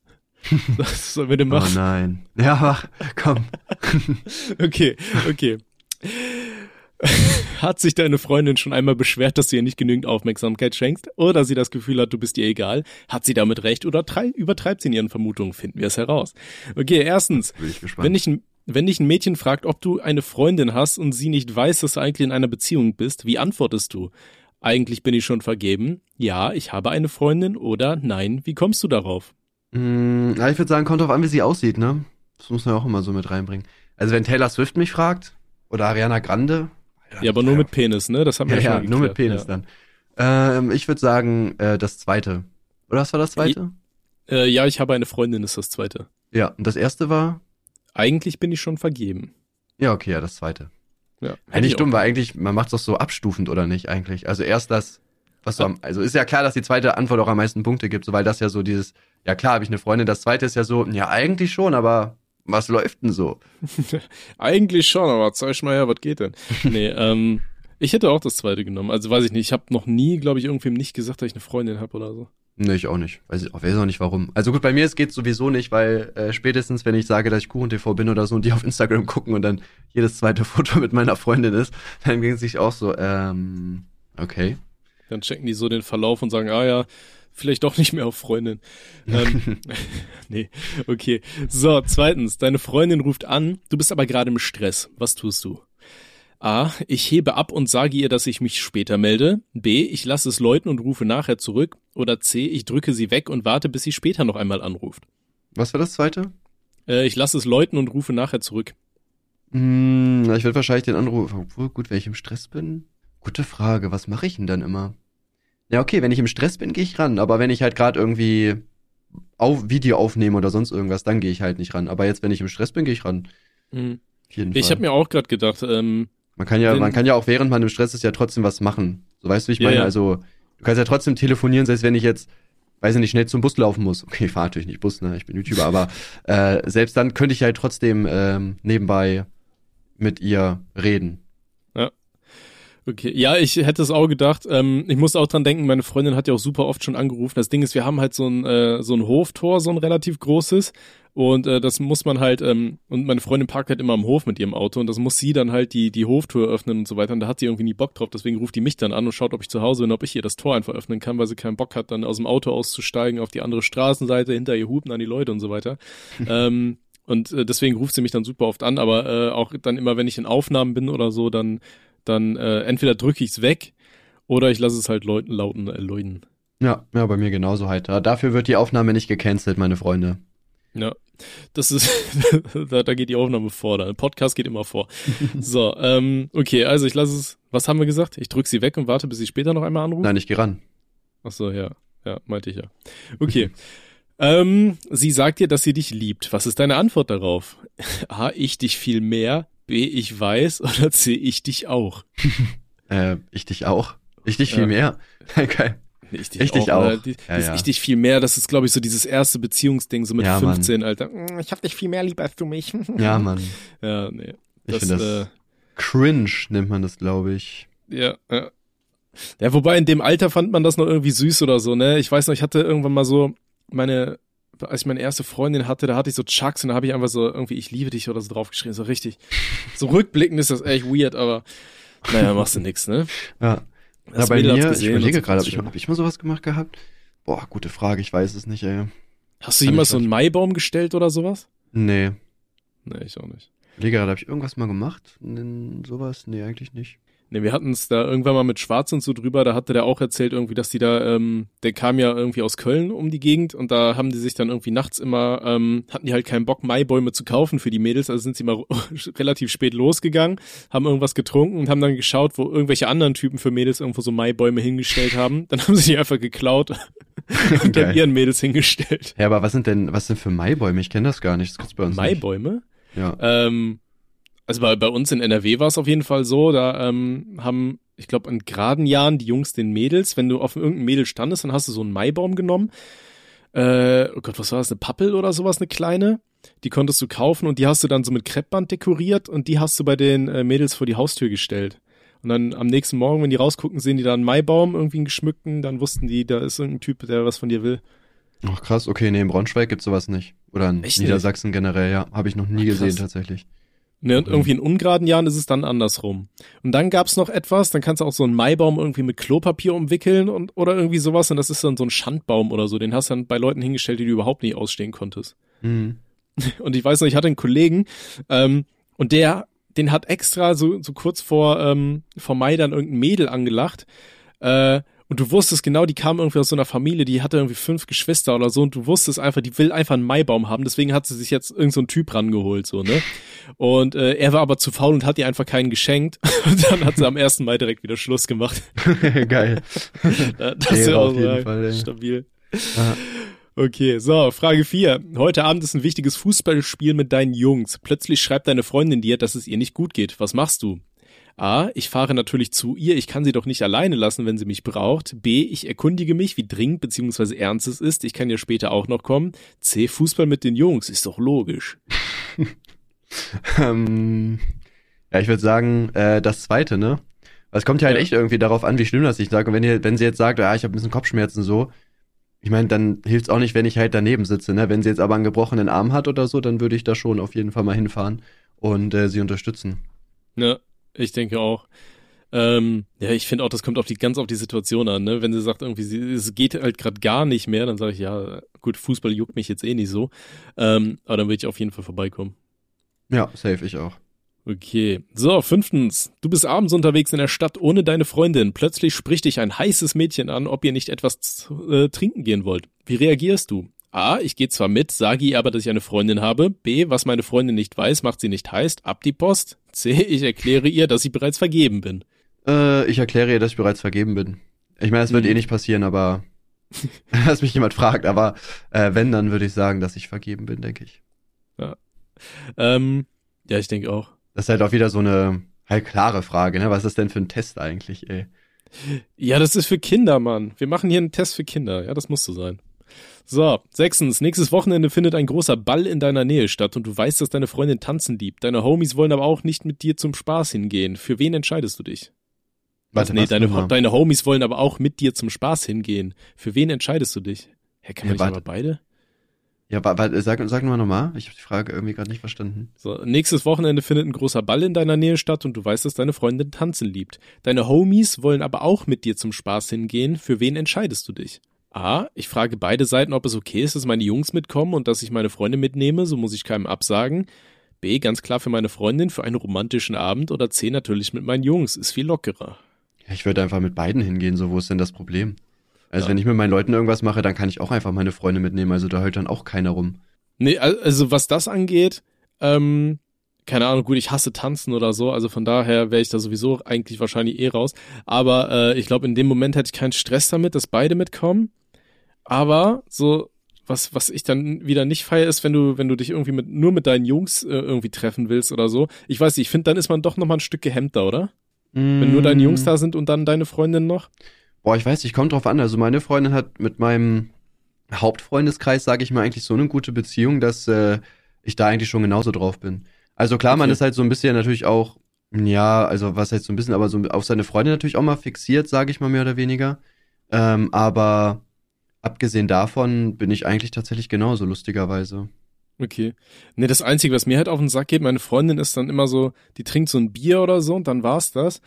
das sollen wir den Oh machen? nein. Ja, mach, komm. Okay, okay. Hat sich deine Freundin schon einmal beschwert, dass du ihr nicht genügend Aufmerksamkeit schenkst? Oder sie das Gefühl hat, du bist ihr egal? Hat sie damit recht oder trei- übertreibt sie in ihren Vermutungen? Finden wir es heraus. Okay, erstens, Bin ich gespannt. wenn ein, wenn dich ein Mädchen fragt, ob du eine Freundin hast und sie nicht weiß, dass du eigentlich in einer Beziehung bist, wie antwortest du? Eigentlich bin ich schon vergeben. Ja, ich habe eine Freundin oder nein, wie kommst du darauf? Mm, ja, ich würde sagen, kommt drauf an, wie sie aussieht, ne? Das muss man ja auch immer so mit reinbringen. Also wenn Taylor Swift mich fragt, oder Ariana Grande. Ja, aber nur mit Penis, ne? Das haben wir Ja, schon ja, nur mit Penis dann. Ähm, ich würde sagen, äh, das zweite. Oder was war das zweite? Ja. Äh, ja, ich habe eine Freundin, ist das zweite. Ja, und das erste war? Eigentlich bin ich schon vergeben. Ja, okay, ja, das zweite. Ja. Eigentlich dumm, weil eigentlich, man macht doch so abstufend, oder nicht, eigentlich? Also erst das, was so am, also ist ja klar, dass die zweite Antwort auch am meisten Punkte gibt, so, weil das ja so dieses, ja klar, habe ich eine Freundin, das zweite ist ja so, ja, eigentlich schon, aber was läuft denn so? Eigentlich schon, aber zeig mal her, was geht denn? nee, ähm, ich hätte auch das zweite genommen. Also weiß ich nicht, ich habe noch nie, glaube ich, irgendwem nicht gesagt, dass ich eine Freundin habe oder so. Nee, ich auch nicht. Weiß ich, auch- weiß auch nicht warum. Also gut, bei mir es geht sowieso nicht, weil äh, spätestens, wenn ich sage, dass ich Kuchen-TV bin oder so und die auf Instagram gucken und dann jedes zweite Foto mit meiner Freundin ist, dann ging es sich auch so, ähm, okay. Dann checken die so den Verlauf und sagen, ah ja, vielleicht doch nicht mehr auf Freundin. ähm, nee, okay. So, zweitens, deine Freundin ruft an, du bist aber gerade im Stress. Was tust du? A. Ich hebe ab und sage ihr, dass ich mich später melde. B. Ich lasse es läuten und rufe nachher zurück. Oder C. Ich drücke sie weg und warte, bis sie später noch einmal anruft. Was war das zweite? Äh, ich lasse es läuten und rufe nachher zurück. Hm, ich würde wahrscheinlich den Anruf. Obwohl, gut, wenn ich im Stress bin. Gute Frage, was mache ich denn dann immer? Ja, okay, wenn ich im Stress bin, gehe ich ran. Aber wenn ich halt gerade irgendwie auf Video aufnehme oder sonst irgendwas, dann gehe ich halt nicht ran. Aber jetzt, wenn ich im Stress bin, gehe ich ran. Mhm. Ich habe mir auch gerade gedacht, ähm, man kann ja, man kann ja auch während man im Stress ist ja trotzdem was machen. So weißt du, wie ich meine? Ja, ja. Also du kannst ja trotzdem telefonieren, selbst wenn ich jetzt, weiß ich nicht, schnell zum Bus laufen muss. Okay, ich fahre natürlich nicht Bus, ne? Ich bin YouTuber, aber äh, selbst dann könnte ich halt trotzdem ähm, nebenbei mit ihr reden. Okay, ja, ich hätte es auch gedacht. Ähm, ich muss auch dran denken, meine Freundin hat ja auch super oft schon angerufen. Das Ding ist, wir haben halt so ein, äh, so ein Hoftor, so ein relativ großes. Und äh, das muss man halt, ähm, und meine Freundin parkt halt immer am Hof mit ihrem Auto und das muss sie dann halt die, die Hoftür öffnen und so weiter. Und da hat sie irgendwie nie Bock drauf. Deswegen ruft die mich dann an und schaut, ob ich zu Hause bin, ob ich ihr das Tor einfach öffnen kann, weil sie keinen Bock hat, dann aus dem Auto auszusteigen, auf die andere Straßenseite, hinter ihr hupen an die Leute und so weiter. ähm, und äh, deswegen ruft sie mich dann super oft an, aber äh, auch dann immer, wenn ich in Aufnahmen bin oder so, dann dann äh, entweder drücke ich es weg oder ich lasse es halt Leuten lauten äh, läuten. Ja, ja, bei mir genauso halt. Dafür wird die Aufnahme nicht gecancelt, meine Freunde. Ja, das ist, da, da geht die Aufnahme vor, der Podcast geht immer vor. so, ähm, okay, also ich lasse es, was haben wir gesagt? Ich drücke sie weg und warte, bis sie später noch einmal anruft? Nein, ich gehe ran. Ach so, ja, ja, meinte ich ja. Okay. ähm, sie sagt dir, dass sie dich liebt. Was ist deine Antwort darauf? A, ich dich viel mehr. B, ich weiß oder C, ich dich auch? äh, ich dich auch. Ich dich viel ja. mehr. Geil. Ich dich ich auch. Dich auch. Die, ja, ja. Ich dich viel mehr, das ist, glaube ich, so dieses erste Beziehungsding, so mit ja, 15, Mann. Alter. Mm, ich hab dich viel mehr lieb als du mich. ja, Mann. Ja, nee. Ich finde das äh, cringe, nennt man das, glaube ich. Ja, ja. Ja, wobei in dem Alter fand man das noch irgendwie süß oder so, ne? Ich weiß noch, ich hatte irgendwann mal so meine als ich meine erste Freundin hatte, da hatte ich so Chucks und da habe ich einfach so irgendwie ich liebe dich oder so draufgeschrieben, so richtig. So rückblickend ist das echt weird, aber naja, machst du nix, ne? Ja. Das ja, bei mir, ich überlege gerade, habe ich, hab ich mal sowas gemacht gehabt? Boah, gute Frage, ich weiß es nicht, ey. Hast du jemals so einen Maibaum gestellt oder sowas? Nee. Nee, ich auch nicht. Ich überlege gerade, habe ich irgendwas mal gemacht? Sowas? Nee, eigentlich nicht. Ne, wir hatten es da irgendwann mal mit Schwarz und so drüber, da hatte der auch erzählt irgendwie, dass die da, ähm, der kam ja irgendwie aus Köln um die Gegend und da haben die sich dann irgendwie nachts immer, ähm, hatten die halt keinen Bock, Maibäume zu kaufen für die Mädels, also sind sie mal relativ spät losgegangen, haben irgendwas getrunken und haben dann geschaut, wo irgendwelche anderen Typen für Mädels irgendwo so Maibäume hingestellt haben. Dann haben sie die einfach geklaut und dann ihren Mädels hingestellt. Ja, aber was sind denn, was sind für Maibäume? Ich kenne das gar nicht, das gibt's bei uns Maibäume? Nicht. Ja. Ähm, also bei, bei uns in NRW war es auf jeden Fall so, da ähm, haben, ich glaube, in geraden Jahren die Jungs den Mädels, wenn du auf irgendeinem Mädel standest, dann hast du so einen Maibaum genommen. Äh, oh Gott, was war das, eine Pappel oder sowas, eine kleine? Die konntest du kaufen und die hast du dann so mit Kreppband dekoriert und die hast du bei den äh, Mädels vor die Haustür gestellt. Und dann am nächsten Morgen, wenn die rausgucken, sehen die da einen Maibaum, irgendwie einen geschmückten, dann wussten die, da ist irgendein Typ, der was von dir will. Ach krass, okay, nee, in Braunschweig gibt's sowas nicht. Oder in Echt Niedersachsen nicht? generell, ja. Habe ich noch nie Ach, gesehen tatsächlich. Ne, und irgendwie in ungeraden Jahren ist es dann andersrum. Und dann gab's noch etwas, dann kannst du auch so einen Maibaum irgendwie mit Klopapier umwickeln und oder irgendwie sowas und das ist dann so ein Schandbaum oder so. Den hast du dann bei Leuten hingestellt, die du überhaupt nicht ausstehen konntest. Mhm. Und ich weiß noch, ich hatte einen Kollegen ähm, und der, den hat extra so, so kurz vor, ähm, vor Mai dann irgendein Mädel angelacht. Äh, und du wusstest genau, die kam irgendwie aus so einer Familie, die hatte irgendwie fünf Geschwister oder so und du wusstest einfach, die will einfach einen Maibaum haben, deswegen hat sie sich jetzt irgendein so Typ rangeholt, so, ne? Und äh, er war aber zu faul und hat ihr einfach keinen geschenkt und dann hat sie am 1. Mai direkt wieder Schluss gemacht. Geil. das ist ja auch so Fall, stabil. Aha. Okay, so, Frage 4. Heute Abend ist ein wichtiges Fußballspiel mit deinen Jungs. Plötzlich schreibt deine Freundin dir, dass es ihr nicht gut geht. Was machst du? A, ich fahre natürlich zu ihr, ich kann sie doch nicht alleine lassen, wenn sie mich braucht. B, ich erkundige mich, wie dringend bzw. ernst es ist, ich kann ja später auch noch kommen. C, Fußball mit den Jungs, ist doch logisch. ähm, ja, ich würde sagen, äh, das zweite, ne? Es kommt ja halt ja. echt irgendwie darauf an, wie schlimm das ich sage. Und wenn, ihr, wenn sie jetzt sagt, ja, ich habe ein bisschen Kopfschmerzen so, ich meine, dann hilft's auch nicht, wenn ich halt daneben sitze, ne? Wenn sie jetzt aber einen gebrochenen Arm hat oder so, dann würde ich da schon auf jeden Fall mal hinfahren und äh, sie unterstützen. Ja, ich denke auch. Ähm, ja, ich finde auch, das kommt auf die ganz auf die Situation an. Ne? Wenn sie sagt, irgendwie, sie, es geht halt gerade gar nicht mehr, dann sage ich, ja, gut, Fußball juckt mich jetzt eh nicht so. Ähm, aber dann würde ich auf jeden Fall vorbeikommen. Ja, safe, ich auch. Okay. So, fünftens. Du bist abends unterwegs in der Stadt ohne deine Freundin. Plötzlich spricht dich ein heißes Mädchen an, ob ihr nicht etwas äh, trinken gehen wollt. Wie reagierst du? A, ich gehe zwar mit, sage ihr aber, dass ich eine Freundin habe. B, was meine Freundin nicht weiß, macht sie nicht heiß. Ab die Post. C, ich erkläre ihr, dass ich bereits vergeben bin. Äh, ich erkläre ihr, dass ich bereits vergeben bin. Ich meine, es wird Mhm. eh nicht passieren, aber dass mich jemand fragt. Aber äh, wenn, dann würde ich sagen, dass ich vergeben bin, denke ich. Ähm, ja, ich denke auch. Das ist halt auch wieder so eine halt klare Frage, ne? Was ist das denn für ein Test eigentlich, ey? Ja, das ist für Kinder, Mann. Wir machen hier einen Test für Kinder. Ja, das muss so sein. So, sechstens. Nächstes Wochenende findet ein großer Ball in deiner Nähe statt und du weißt, dass deine Freundin tanzen liebt. Deine Homies wollen aber auch nicht mit dir zum Spaß hingehen. Für wen entscheidest du dich? Warte, nee, deine, deine Homies wollen aber auch mit dir zum Spaß hingehen. Für wen entscheidest du dich? Hä, kann man Ja, nicht warte. aber beide? Ja, wa- wa- sag, sag nur nochmal. Ich habe die Frage irgendwie gerade nicht verstanden. So, nächstes Wochenende findet ein großer Ball in deiner Nähe statt und du weißt, dass deine Freundin tanzen liebt. Deine Homies wollen aber auch mit dir zum Spaß hingehen. Für wen entscheidest du dich? A. Ich frage beide Seiten, ob es okay ist, dass meine Jungs mitkommen und dass ich meine Freundin mitnehme, so muss ich keinem absagen. B. Ganz klar für meine Freundin, für einen romantischen Abend. Oder C. Natürlich mit meinen Jungs, ist viel lockerer. Ja, ich würde einfach mit beiden hingehen, so wo ist denn das Problem? Also Ja. wenn ich mit meinen Leuten irgendwas mache, dann kann ich auch einfach meine Freunde mitnehmen, also da hört dann auch keiner rum. Nee, al- also was das angeht, ähm, keine Ahnung, gut, ich hasse Tanzen oder so, also von daher wäre ich da sowieso eigentlich wahrscheinlich eh raus. Aber äh, ich glaube, in dem Moment hätte ich keinen Stress damit, dass beide mitkommen. Aber so, was, was ich dann wieder nicht feier, ist, wenn du, wenn du dich irgendwie mit, nur mit deinen Jungs äh, irgendwie treffen willst oder so. Ich weiß nicht, ich finde, dann ist man doch nochmal ein Stück gehemmter, oder? Wenn nur deine Jungs da sind und dann deine Freundin noch. Boah, ich weiß nicht, kommt drauf an. Also meine Freundin hat mit meinem Hauptfreundeskreis, sage ich mal, eigentlich so eine gute Beziehung, dass äh, ich da eigentlich schon genauso drauf bin. Also klar, man Okay. ist halt so ein bisschen natürlich auch, ja, also was heißt so ein bisschen, aber so auf seine Freundin natürlich auch mal fixiert, sage ich mal mehr oder weniger. Ähm, aber abgesehen davon bin ich eigentlich tatsächlich genauso, lustigerweise. Okay. Nee, das Einzige, was mir halt auf den Sack geht, meine Freundin ist dann immer so, die trinkt so ein Bier oder so und dann war's das.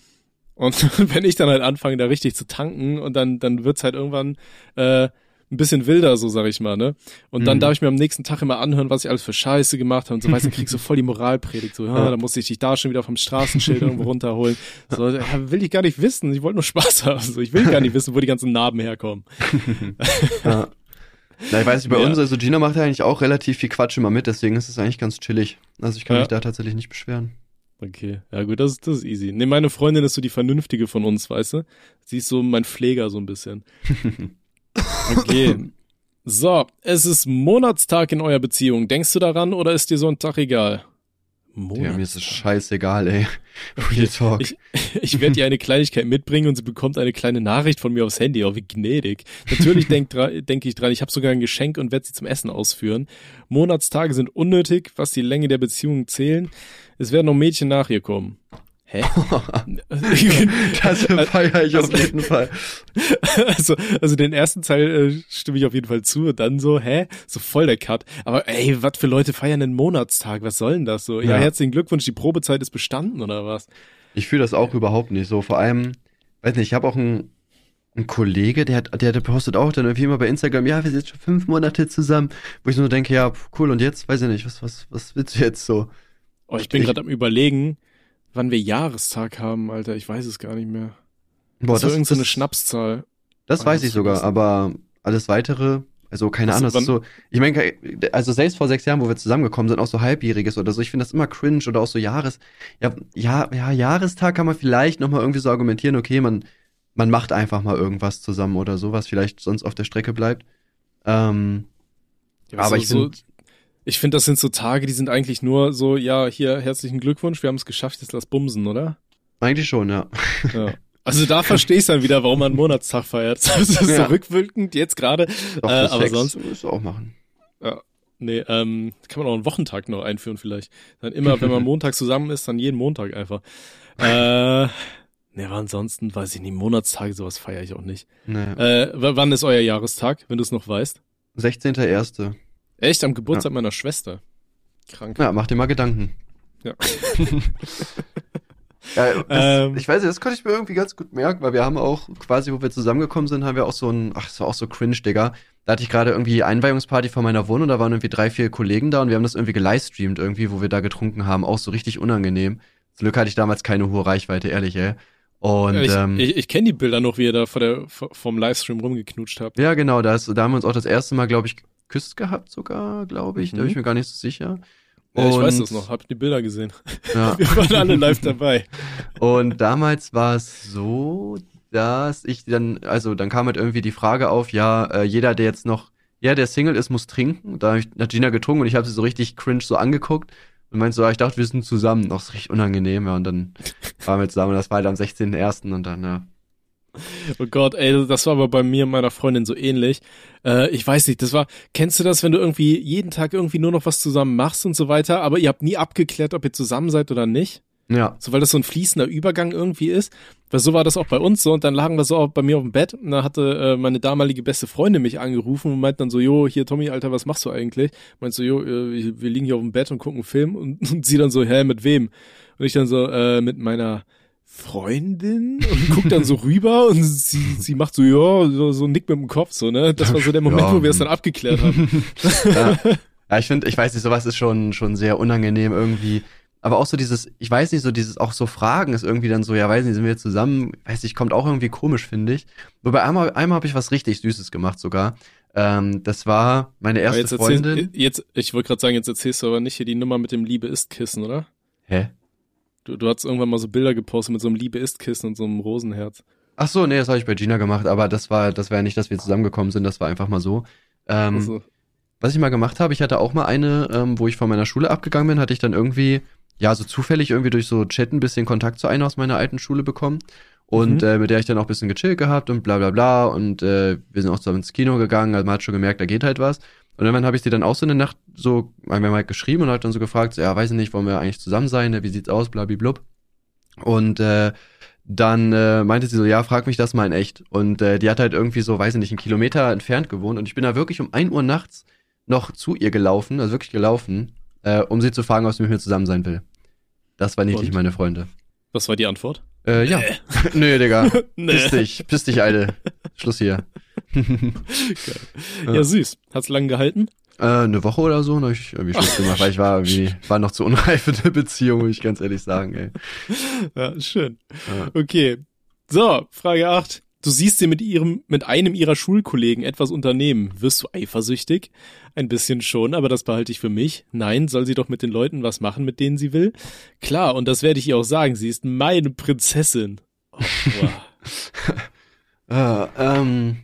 Und wenn ich dann halt anfange, da richtig zu tanken und dann, dann wird's halt irgendwann äh, ein bisschen wilder, so sag ich mal, ne? Und dann Mhm. darf ich mir am nächsten Tag immer anhören, was ich alles für Scheiße gemacht habe und so, weißt du, dann kriegst du voll die Moralpredigt, so, ja, Ja. da muss ich dich da schon wieder vom Straßenschild irgendwo runterholen. So, ja, will ich gar nicht wissen, ich wollte nur Spaß haben, so, ich will gar nicht wissen, wo die ganzen Narben herkommen. Ja. Na, ich weiß nicht, bei Ja. uns, also Gina macht ja eigentlich auch relativ viel Quatsch immer mit, deswegen ist es eigentlich ganz chillig. Also ich kann Ja. mich da tatsächlich nicht beschweren. Okay, ja gut, das, ist- das ist easy. Nee, meine Freundin ist so die vernünftige von uns, weißt du? Sie ist so mein Pfleger so ein bisschen. Okay. So, es ist Monatstag in eurer Beziehung. Denkst du daran oder ist dir so ein Tag egal? Ja, mir ist es scheißegal, ey. Real Talk. Ich, ich werde ihr eine Kleinigkeit mitbringen und sie bekommt eine kleine Nachricht von mir aufs Handy. Oh, wie gnädig. Natürlich denke denk ich dran, ich habe sogar ein Geschenk und werde sie zum Essen ausführen. Monatstage sind unnötig, was die Länge der Beziehung zählen. Es werden noch Mädchen nach ihr kommen. Hä? das feiere ich auf Also- jeden Fall. also, also den ersten Teil äh, stimme ich auf jeden Fall zu und dann so, hä? So voll der Cut. Aber ey, was für Leute feiern einen Monatstag? Was soll denn das so? Ja, Ja. herzlichen Glückwunsch, die Probezeit ist bestanden oder was? Ich fühle das auch überhaupt nicht so. Vor allem, weiß nicht, ich habe auch einen, einen Kollege, der hat, der, der postet auch dann irgendwie immer bei Instagram, ja, wir sind jetzt schon fünf Monate zusammen, wo ich nur denke, ja, cool, und jetzt, weiß ich nicht, was, was, was willst du jetzt so? Oh, ich bin gerade am überlegen, wann wir Jahrestag haben, Alter. Ich weiß es gar nicht mehr. Boah, das war irgend so eine Schnapszahl. Das Ah, weiß ich sogar, aber alles weitere, also keine Was- Ahnung, das ist so, ich meine, also selbst vor sechs Jahren, wo wir zusammengekommen sind, auch so halbjähriges oder so, ich finde das immer cringe oder auch so Jahres, ja, ja, ja, Jahrestag kann man vielleicht nochmal irgendwie so argumentieren, okay, man, man macht einfach mal irgendwas zusammen oder so, was vielleicht sonst auf der Strecke bleibt. Ähm, Ja, aber so, ich so, finde, ich finde, das sind so Tage, die sind eigentlich nur so, ja, hier, herzlichen Glückwunsch, wir haben es geschafft, jetzt lass bumsen, oder? eigentlich schon, ja. Ja. Also da verstehe ich dann wieder, warum man einen Monatstag feiert. Das ist Ja. so rückwirkend jetzt gerade. Äh, aber Sex sonst- musst du auch machen. Nee, ähm, kann man auch einen Wochentag noch einführen vielleicht. Dann immer, wenn man Montag zusammen ist, dann jeden Montag einfach. Äh, nee, aber ansonsten weiß ich nicht, Monatstage, sowas feiere ich auch nicht. Naja. Äh, wann ist euer Jahrestag, wenn du es noch weißt? 16.01. Echt, am Geburtstag meiner Schwester. Krank. Ja, mach dir mal Gedanken. Ja. Ja, das, Ähm. ich weiß nicht, das konnte ich mir irgendwie ganz gut merken, weil wir haben auch quasi, wo wir zusammengekommen sind, haben wir auch so ein, ach, das war auch so cringe, Digga. Da hatte ich gerade irgendwie Einweihungsparty von meiner Wohnung, da waren irgendwie drei, vier Kollegen da und wir haben das irgendwie gelivestreamt irgendwie, wo wir da getrunken haben, auch so richtig unangenehm. Zum Glück hatte ich damals keine hohe Reichweite, ehrlich, ey. Und ich ähm, ich, ich kenne die Bilder noch, wie ihr da vor der, vor- vom Livestream rumgeknutscht habt. ja, genau, da, ist, da haben wir uns auch das erste Mal, glaube ich, geküsst gehabt sogar, glaube ich. Da bin Mhm. ich mir gar nicht so sicher. Ja, ich weiß das noch, hab die Bilder gesehen. Ja. Wir waren alle live dabei. Und damals war es so, dass ich dann, also dann kam halt irgendwie die Frage auf, ja, äh, jeder, der jetzt noch, ja, der Single ist, muss trinken. Da hat Gina getrunken und ich habe sie so richtig cringe so angeguckt und meinte so, ja, ich dachte, wir sind zusammen. Noch ist richtig unangenehm, ja, und dann waren wir zusammen. Das war halt am 16.01. und dann, ja. Oh Gott, ey, das war aber bei mir und meiner Freundin so ähnlich. Äh, ich weiß nicht, das war, kennst du das, wenn du irgendwie jeden Tag irgendwie nur noch was zusammen machst und so weiter, aber ihr habt nie abgeklärt, ob ihr zusammen seid oder nicht? Ja, So, weil das so ein fließender Übergang irgendwie ist. Weil so war das auch bei uns so und dann lagen wir so auch bei mir auf dem Bett und da hatte äh, meine damalige beste Freundin mich angerufen und meint dann so, jo, hier Tommy, Alter, was machst du eigentlich? Meint so, jo, äh, wir liegen hier auf dem Bett und gucken einen Film und, und sie dann so, hä, mit wem? Und ich dann so, äh, mit meiner Freundin und guck dann so rüber und sie, sie macht so, ja, so, so ein Nick mit dem Kopf, so, ne? Das war so der Moment, Ja. wo wir es dann abgeklärt haben. ja. ja ich finde, ich weiß nicht, sowas ist schon, schon sehr unangenehm irgendwie. Aber auch so dieses, ich weiß nicht, so dieses, auch so Fragen ist irgendwie dann so, ja, weiß nicht, sind wir jetzt zusammen? Weiß nicht, kommt auch irgendwie komisch, finde ich. Wobei einmal, einmal habe ich was richtig Süßes gemacht sogar. Ähm, das war meine Aber erste jetzt erzähl, Freundin. jetzt, ich wollte gerade sagen, jetzt erzählst du aber nicht hier die Nummer mit dem Liebe-Ist-Kissen, oder? Hä? Du, du hast irgendwann mal so Bilder gepostet mit so einem Liebe-Ist-Kissen und so einem Rosenherz. Ach so, nee, das habe ich bei Gina gemacht, aber das war, das war ja nicht, dass wir zusammengekommen sind, das war einfach mal so. Ähm, Also, was ich mal gemacht habe, ich hatte auch mal eine, ähm, wo ich von meiner Schule abgegangen bin, hatte ich dann irgendwie, ja, so zufällig irgendwie durch so Chat ein bisschen Kontakt zu einer aus meiner alten Schule bekommen. Und Mhm. äh, mit der ich dann auch ein bisschen gechillt gehabt und bla bla bla. Und äh, wir sind auch zusammen ins Kino gegangen, also man hat schon gemerkt, da geht halt was. Und irgendwann habe ich sie dann auch so eine Nacht so, wir haben halt geschrieben und hat dann so gefragt, ja, weiß ich nicht, wollen wir eigentlich zusammen sein, ne? wie sieht's aus, blablablub. Und äh, dann äh, meinte sie so, ja, frag mich das mal in echt. Und äh, die hat halt irgendwie so, weiß ich nicht, einen Kilometer entfernt gewohnt. Und ich bin da wirklich um 1 Uhr nachts noch zu ihr gelaufen, also wirklich gelaufen, äh, um sie zu fragen, ob sie mit mir zusammen sein will. Das war niedlich, Und? meine Freunde. was war die Antwort? Äh, ja. Nö, Digga. Nee. Piss dich, piss dich, Alte. Schluss hier. Ja, süß. Hat's lang gehalten? Äh, eine Woche oder so, habe ich irgendwie Schluss gemacht, weil ich war irgendwie, war noch zu unreif in der Beziehung, muss ich ganz ehrlich sagen, ey. Ja, schön. Ja. Okay. So, Frage 8. Du siehst dir mit ihrem, mit einem ihrer Schulkollegen etwas unternehmen. Wirst du eifersüchtig? Ein bisschen schon, aber das behalte ich für mich. Nein, soll sie doch mit den Leuten was machen, mit denen sie will? Klar, und das werde ich ihr auch sagen. Sie ist meine Prinzessin. Oh, wow. Äh, ähm,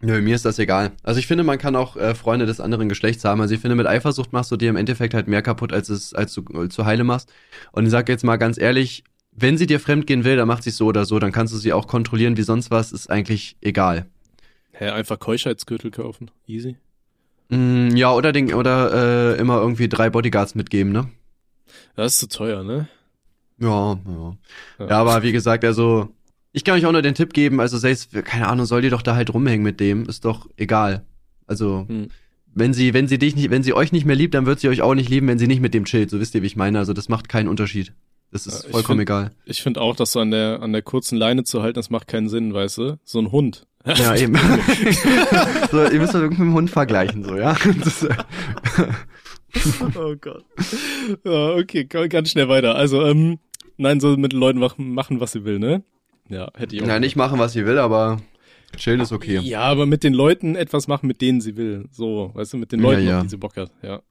nö, mir ist das egal. Also ich finde, man kann auch äh, Freunde des anderen Geschlechts haben. Also ich finde, mit Eifersucht machst du dir im Endeffekt halt mehr kaputt, als es, als du äh, zu heile machst. Und ich sag jetzt mal ganz ehrlich, wenn sie dir fremdgehen will, dann macht sie so oder so, dann kannst du sie auch kontrollieren wie sonst was, ist eigentlich egal. Hä, einfach Keuschheitsgürtel kaufen. Easy. Mm, ja, oder den, oder äh, immer irgendwie drei Bodyguards mitgeben, ne? Das ist zu teuer, ne? Ja, ja. Ja, aber wie gesagt, also ich kann euch auch nur den Tipp geben, also selbst, keine Ahnung, soll die doch da halt rumhängen mit dem, ist doch egal. Also, Hm. wenn sie, wenn sie dich nicht, wenn sie euch nicht mehr liebt, dann wird sie euch auch nicht lieben, wenn sie nicht mit dem chillt, so wisst ihr, wie ich meine. Also das macht keinen Unterschied. Das ist Ja, ich vollkommen find- egal. Ich finde auch, dass so an der, an der kurzen Leine zu halten, das macht keinen Sinn, weißt du? So ein Hund. Ja, eben. so, ihr müsst das irgendwie mit dem Hund vergleichen, so, ja. Das, äh, oh Gott. Ja, okay, ga- ganz schnell weiter. Also, ähm, nein, soll mit Leuten machen, machen, was sie will, ne? Ja, hätte ich auch. ja, nicht machen, was sie will, aber chillen ist okay. Ja, aber mit den Leuten etwas machen, mit denen sie will. So, weißt du, mit den Ja, Leuten, ja. auf die sie Bock hat, ja.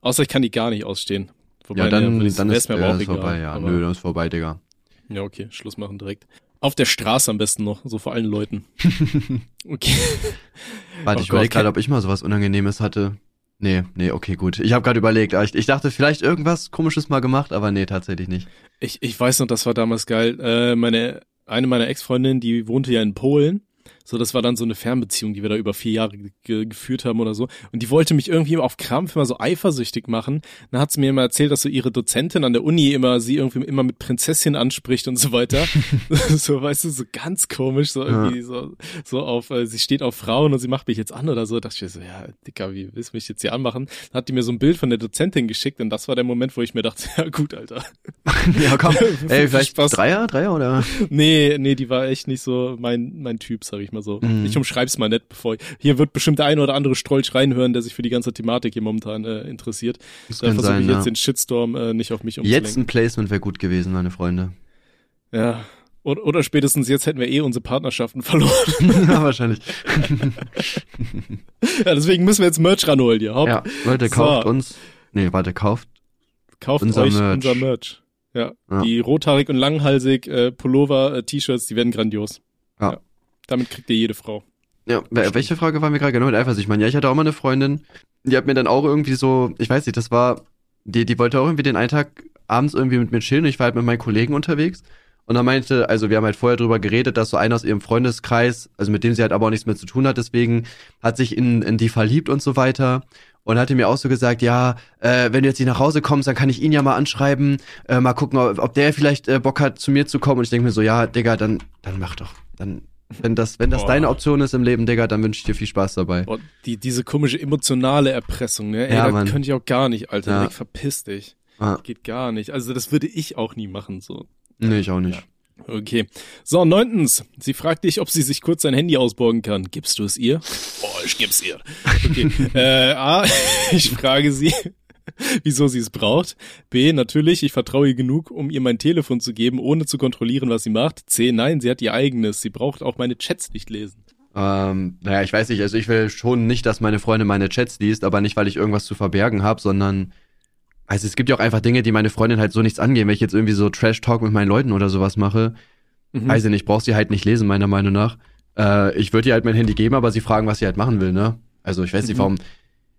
Außer ich kann die gar nicht ausstehen. Wobei, Ja, dann, nee, dann ist, ja, ist vorbei, ja. aber- Nö, dann ist vorbei, Digga. Ja, okay, Schluss machen direkt. Auf der Straße am besten noch, so vor allen Leuten. Okay. Warte, Oh ich Gott, überlege gerade, ob ich mal sowas Unangenehmes hatte. Nee, nee, okay, gut. Ich habe gerade überlegt. Ich, ich dachte, vielleicht irgendwas Komisches mal gemacht, aber nee, tatsächlich nicht. Ich, ich weiß noch, das war damals geil. Äh, meine, eine meiner Ex-Freundinnen, die wohnte ja in Polen. So, das war dann so eine Fernbeziehung, die wir da über vier Jahre ge geführt haben oder so. Und die wollte mich irgendwie auf Krampf immer so eifersüchtig machen. Dann hat sie mir immer erzählt, dass so ihre Dozentin an der Uni immer sie irgendwie immer mit Prinzessin anspricht und so weiter. so, weißt du, so ganz komisch, so irgendwie ja. so, so auf, äh, sie steht auf Frauen und sie macht mich jetzt an oder so. Da dachte ich so, ja, Dicker, wie willst du mich jetzt hier anmachen? Dann hat die mir so ein Bild von der Dozentin geschickt und das war der Moment, wo ich mir dachte, ja gut, Alter. ja, komm, ey, vielleicht Spaß. Dreier, Dreier oder? Nee, nee, die war echt nicht so mein, mein Typ, sag ich mal so. Mhm. Ich umschreib's mal nett, bevor ich, hier wird bestimmt der eine oder andere Strolch reinhören, der sich für die ganze Thematik hier momentan äh, interessiert. Das da versuche ich jetzt ja. den Shitstorm äh, nicht auf mich umzulenken. Jetzt ein Placement wäre gut gewesen, meine Freunde. Ja, oder, oder spätestens jetzt hätten wir eh unsere Partnerschaften verloren. ja, wahrscheinlich. ja, deswegen müssen wir jetzt Merch ranholen hier. Hopp. Ja, Leute, kauft so. uns. Nee, warte, kauft. Kauft unser euch Merch. unser Merch. Ja, ja. die rothaarig und langhalsig äh, Pullover, äh, T-Shirts, die werden grandios. Ja. ja. Damit kriegt ihr jede Frau. Ja, welche Frage war mir gerade genau mit Eifersucht? Ich meine, ja, ich hatte auch mal eine Freundin, die hat mir dann auch irgendwie so, ich weiß nicht, das war, die, die wollte auch irgendwie den einen Tag abends irgendwie mit mir chillen und ich war halt mit meinen Kollegen unterwegs. Und er meinte, also wir haben halt vorher drüber geredet, dass so einer aus ihrem Freundeskreis, also mit dem sie halt aber auch nichts mehr zu tun hat, deswegen hat sich in, in die verliebt und so weiter. Und hatte mir auch so gesagt, ja, äh, wenn du jetzt nicht nach Hause kommst, dann kann ich ihn ja mal anschreiben, äh, mal gucken, ob, ob der vielleicht äh, Bock hat, zu mir zu kommen. Und ich denke mir so, ja, Digga, dann, dann mach doch. Dann, wenn das, wenn das Boah. deine Option ist im Leben, Digga, dann wünsche ich dir viel Spaß dabei. Boah, die, diese komische emotionale Erpressung, ne? Ey, ja, das könnte ich auch gar nicht, Alter. Ja. Ey, verpiss dich. Ah. Geht gar nicht. Also das würde ich auch nie machen, so. Nee, ich auch nicht. Ja. Okay. So, neuntens. Sie fragt dich, ob sie sich kurz sein Handy ausborgen kann. Gibst du es ihr? Oh, ich geb's ihr. Okay. äh, A, ich frage sie, wieso sie es braucht. B, natürlich, ich vertraue ihr genug, um ihr mein Telefon zu geben, ohne zu kontrollieren, was sie macht. C, nein, sie hat ihr eigenes. Sie braucht auch meine Chats nicht lesen. Ähm, naja, ich weiß nicht, also ich will schon nicht, dass meine Freundin meine Chats liest, aber nicht, weil ich irgendwas zu verbergen habe, sondern also es gibt ja auch einfach Dinge, die meine Freundin halt so nichts angehen. Wenn ich jetzt irgendwie so Trash-Talk mit meinen Leuten oder sowas mache, mhm. weiß ich nicht, braucht sie halt nicht lesen, meiner Meinung nach. Äh, ich würde ihr halt mein Handy geben, aber sie fragen, was sie halt machen will, ne? Also ich weiß mhm. nicht, warum.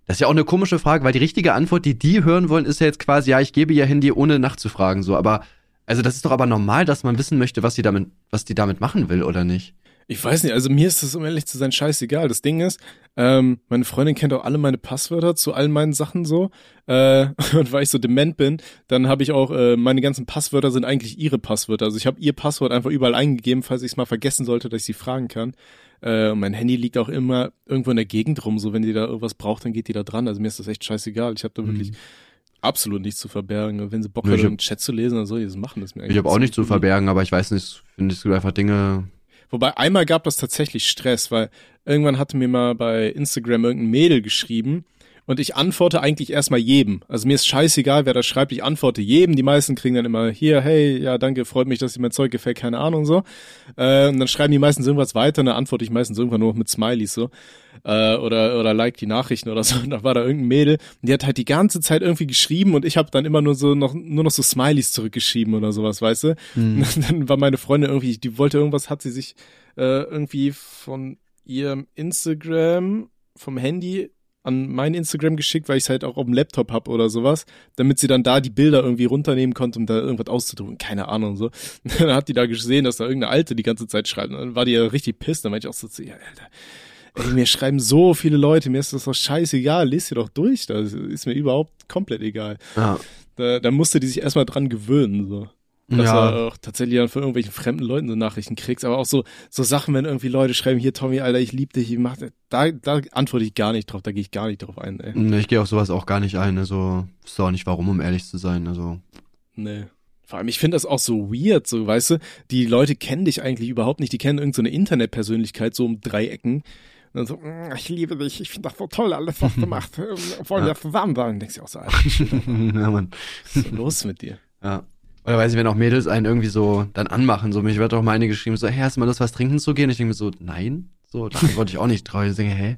Das ist ja auch eine komische Frage, weil die richtige Antwort, die die hören wollen, ist ja jetzt quasi, ja, ich gebe ihr Handy, ohne nachzufragen, so. Aber, also das ist doch aber normal, dass man wissen möchte, was sie damit, was die damit machen will, oder nicht? Ich weiß nicht, also mir ist das, um ehrlich zu sein, scheißegal. Das Ding ist, ähm, meine Freundin kennt auch alle meine Passwörter zu all meinen Sachen so. Äh, und weil ich so dement bin, dann habe ich auch, äh, meine ganzen Passwörter sind eigentlich ihre Passwörter. Also ich habe ihr Passwort einfach überall eingegeben, falls ich es mal vergessen sollte, dass ich sie fragen kann. Äh, und mein Handy liegt auch immer irgendwo in der Gegend rum. So, wenn die da irgendwas braucht, dann geht die da dran. Also mir ist das echt scheißegal. Ich habe da mhm. wirklich absolut nichts zu verbergen. Wenn sie Bock hat, einen Chat zu lesen, dann soll ich das machen. Das mir ich habe auch nichts zu verbergen, aber ich weiß nicht, finde ich einfach Dinge Wobei einmal gab das tatsächlich Stress, weil irgendwann hatte mir mal bei Instagram irgendein Mädel geschrieben und ich antworte eigentlich erstmal jedem. Also mir ist scheißegal, wer das schreibt, ich antworte jedem. Die meisten kriegen dann immer hier, hey, ja, danke, freut mich, dass dir mein Zeug gefällt, keine Ahnung so. Äh, und dann schreiben die meistens irgendwas weiter, und dann antworte ich meistens irgendwann nur mit Smileys so. Äh, oder, oder like die Nachrichten oder so. Und da war da irgendein Mädel, und die hat halt die ganze Zeit irgendwie geschrieben und ich habe dann immer nur so noch nur noch so Smileys zurückgeschrieben oder sowas, weißt du? Mhm. Dann war meine Freundin irgendwie, die wollte irgendwas, hat sie sich äh, irgendwie von ihrem Instagram vom Handy an mein Instagram geschickt, weil ich es halt auch auf dem Laptop hab oder sowas, damit sie dann da die Bilder irgendwie runternehmen konnte, um da irgendwas auszudrucken. Keine Ahnung so. dann hat die da gesehen, dass da irgendeine Alte die ganze Zeit schreibt. Und dann war die ja richtig pisst. Dann meinte ich auch so zu ihr, Alter, ey, mir schreiben so viele Leute, mir ist das doch scheißegal, lest dir doch durch. Das ist mir überhaupt komplett egal. Ja. Da, da musste die sich erstmal dran gewöhnen. so dass ja. du auch tatsächlich dann von irgendwelchen fremden Leuten so Nachrichten kriegst, aber auch so so Sachen, wenn irgendwie Leute schreiben, hier Tommy, Alter, ich lieb dich, ich mach da da antworte ich gar nicht drauf, da gehe ich gar nicht drauf ein, ey. Nee, ich gehe auf sowas auch gar nicht ein, also ist auch nicht warum, um ehrlich zu sein, also. Nee. Vor allem, ich finde das auch so weird, so, weißt du, die Leute kennen dich eigentlich überhaupt nicht, die kennen irgendeine so Internetpersönlichkeit so um Dreiecken. Und dann so, mm, ich liebe dich, ich finde das so toll, alles, was du machst. Wollen wir ja. zusammen sein? Und denkst du auch so, Alter, ja, Mann. Was ist los mit dir? Ja. Oder weiß ich, wenn auch Mädels einen irgendwie so dann anmachen, so, mich wird auch mal eine geschrieben, so, hey, hast du mal Lust, was trinken zu gehen? Ich denke mir so, nein, so, da wollte ich auch nicht. Ich denke, hä,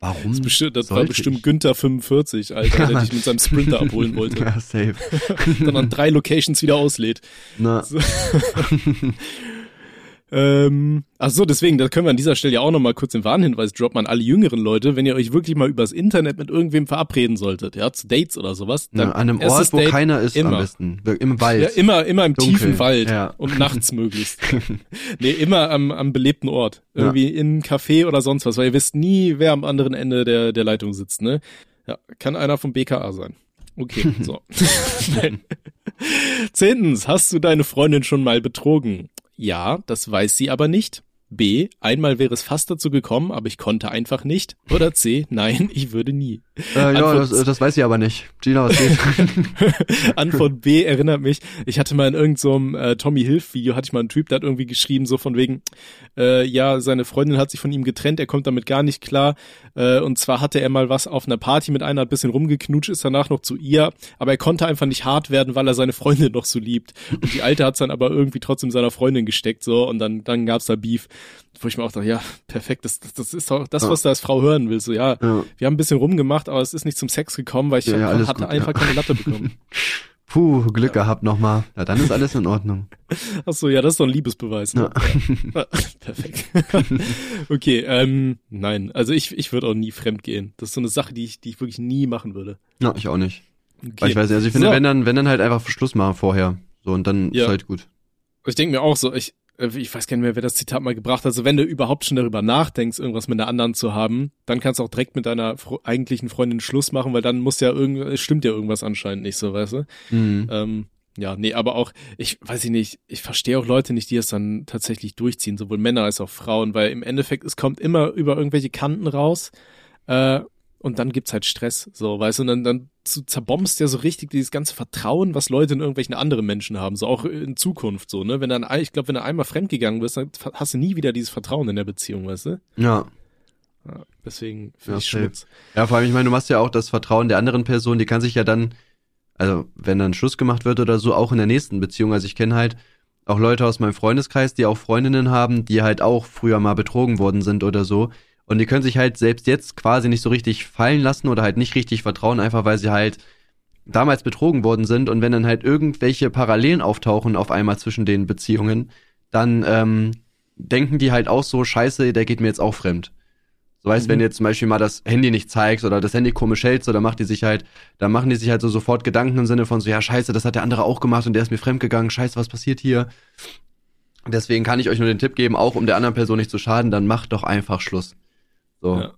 warum? Das, bestimmt, das war bestimmt ich? Günther 45, Alter, ja, der dich mit seinem Sprinter abholen wollte. Ja, safe. dann an drei Locations wieder auslädt. Na. So. Ähm, ach so, deswegen, da können wir an dieser Stelle ja auch nochmal kurz den Warnhinweis droppen an alle jüngeren Leute, wenn ihr euch wirklich mal übers Internet mit irgendwem verabreden solltet, ja, zu Dates oder sowas. Dann ja, an einem Ort, wo Date keiner ist immer. am besten. Im Wald. Ja, immer, immer im Dunkel. tiefen Wald ja. und nachts möglichst. nee, immer am, am belebten Ort. Irgendwie ja. in einem Café oder sonst was, weil ihr wisst nie, wer am anderen Ende der, der Leitung sitzt, ne? Ja, kann einer vom BKA sein. Okay, so. Zehntens, hast du deine Freundin schon mal betrogen? Ja, das weiß sie aber nicht. B. Einmal wäre es fast dazu gekommen, aber ich konnte einfach nicht. Oder C. Nein, ich würde nie. Äh, ja, das, das weiß ich aber nicht. Gina, was geht? Antwort B erinnert mich, ich hatte mal in irgendeinem so äh, Tommy Hilf Video, hatte ich mal einen Typ, der hat irgendwie geschrieben, so von wegen, äh, ja, seine Freundin hat sich von ihm getrennt, er kommt damit gar nicht klar. Äh, und zwar hatte er mal was auf einer Party mit einer, hat ein bisschen rumgeknutscht, ist danach noch zu ihr, aber er konnte einfach nicht hart werden, weil er seine Freundin noch so liebt. Und die Alte hat's dann aber irgendwie trotzdem seiner Freundin gesteckt, so, und dann, dann gab's da Beef wo ich mir auch dachte, ja, perfekt, das, das, das ist doch das, was du als Frau hören willst. So, ja, ja, wir haben ein bisschen rumgemacht, aber es ist nicht zum Sex gekommen, weil ich ja, ja, hatte gut, einfach keine Latte bekommen. Puh, Glück gehabt nochmal. Ja, dann ist alles in Ordnung. Ach so, ja, das ist doch ein Liebesbeweis. Ne? Perfekt. okay, ähm, nein, also ich, ich würde auch nie fremd gehen. Das ist so eine Sache, die ich, die ich wirklich nie machen würde. Ja, ich auch nicht. Okay. Weil ich weiß nicht, also ich finde, so. wenn dann, wenn dann halt einfach Schluss machen vorher. So, und dann ist halt gut. Ich denke mir auch so, ich, ich weiß gar nicht mehr, wer das Zitat mal gebracht hat. Also wenn du überhaupt schon darüber nachdenkst, irgendwas mit einer anderen zu haben, dann kannst du auch direkt mit deiner eigentlichen Freundin Schluss machen, weil dann muss ja irgend, stimmt ja irgendwas anscheinend nicht so, weißt du? Mhm. Ähm, ja, nee, aber auch, ich weiß ich nicht, ich verstehe auch Leute nicht, die es dann tatsächlich durchziehen, sowohl Männer als auch Frauen, weil im Endeffekt, es kommt immer über irgendwelche Kanten raus. Äh, und dann gibt's halt Stress, so, weißt du, und dann, dann zerbombst ja so richtig dieses ganze Vertrauen, was Leute in irgendwelchen anderen Menschen haben, so auch in Zukunft, so, ne, wenn dann, ich glaube, wenn du einmal fremdgegangen bist, dann hast du nie wieder dieses Vertrauen in der Beziehung, weißt du? Ja. ja deswegen finde ja, ich Schmutz. Ja, vor allem, ich meine, du machst ja auch das Vertrauen der anderen Person, die kann sich ja dann, also, wenn dann Schluss gemacht wird oder so, auch in der nächsten Beziehung, also ich kenne halt auch Leute aus meinem Freundeskreis, die auch Freundinnen haben, die halt auch früher mal betrogen worden sind oder so, und die können sich halt selbst jetzt quasi nicht so richtig fallen lassen oder halt nicht richtig vertrauen, einfach weil sie halt damals betrogen worden sind. Und wenn dann halt irgendwelche Parallelen auftauchen auf einmal zwischen den Beziehungen, dann ähm, denken die halt auch so, scheiße, der geht mir jetzt auch fremd. So weißt, mhm. wenn du jetzt zum Beispiel mal das Handy nicht zeigst oder das Handy komisch hältst, dann macht die sich halt, dann machen die sich halt so sofort Gedanken im Sinne von so, ja, scheiße, das hat der andere auch gemacht und der ist mir fremdgegangen, scheiße, was passiert hier? Deswegen kann ich euch nur den Tipp geben, auch um der anderen Person nicht zu schaden, dann macht doch einfach Schluss. So. Ja,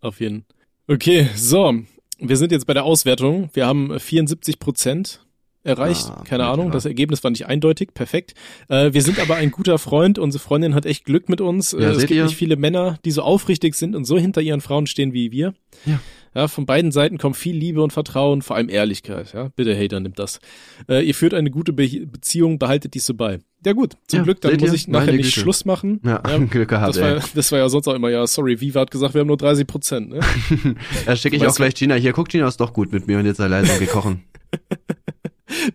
auf jeden. Okay, so. Wir sind jetzt bei der Auswertung. Wir haben 74 Prozent erreicht. Ah, Keine Ahnung. Das Ergebnis war nicht eindeutig. Perfekt. Äh, wir sind aber ein guter Freund. Unsere Freundin hat echt Glück mit uns. Ja, äh, es gibt ihr? nicht viele Männer, die so aufrichtig sind und so hinter ihren Frauen stehen wie wir. Ja. Ja, von beiden Seiten kommt viel Liebe und Vertrauen, vor allem Ehrlichkeit. Ja, bitte Hater, nimmt das. Äh, ihr führt eine gute Be Beziehung, behaltet dies so bei. Ja gut, zum ja, Glück, dann muss ich nachher nicht Güte. Schluss machen. Ja, ja Glück gehabt. Das war, das war ja sonst auch immer, ja, sorry, Viva hat gesagt, wir haben nur 30 Prozent. Ne? da schicke ich auch gleich Gina. Hier, guck, Gina ist doch gut mit mir und jetzt und geh kochen.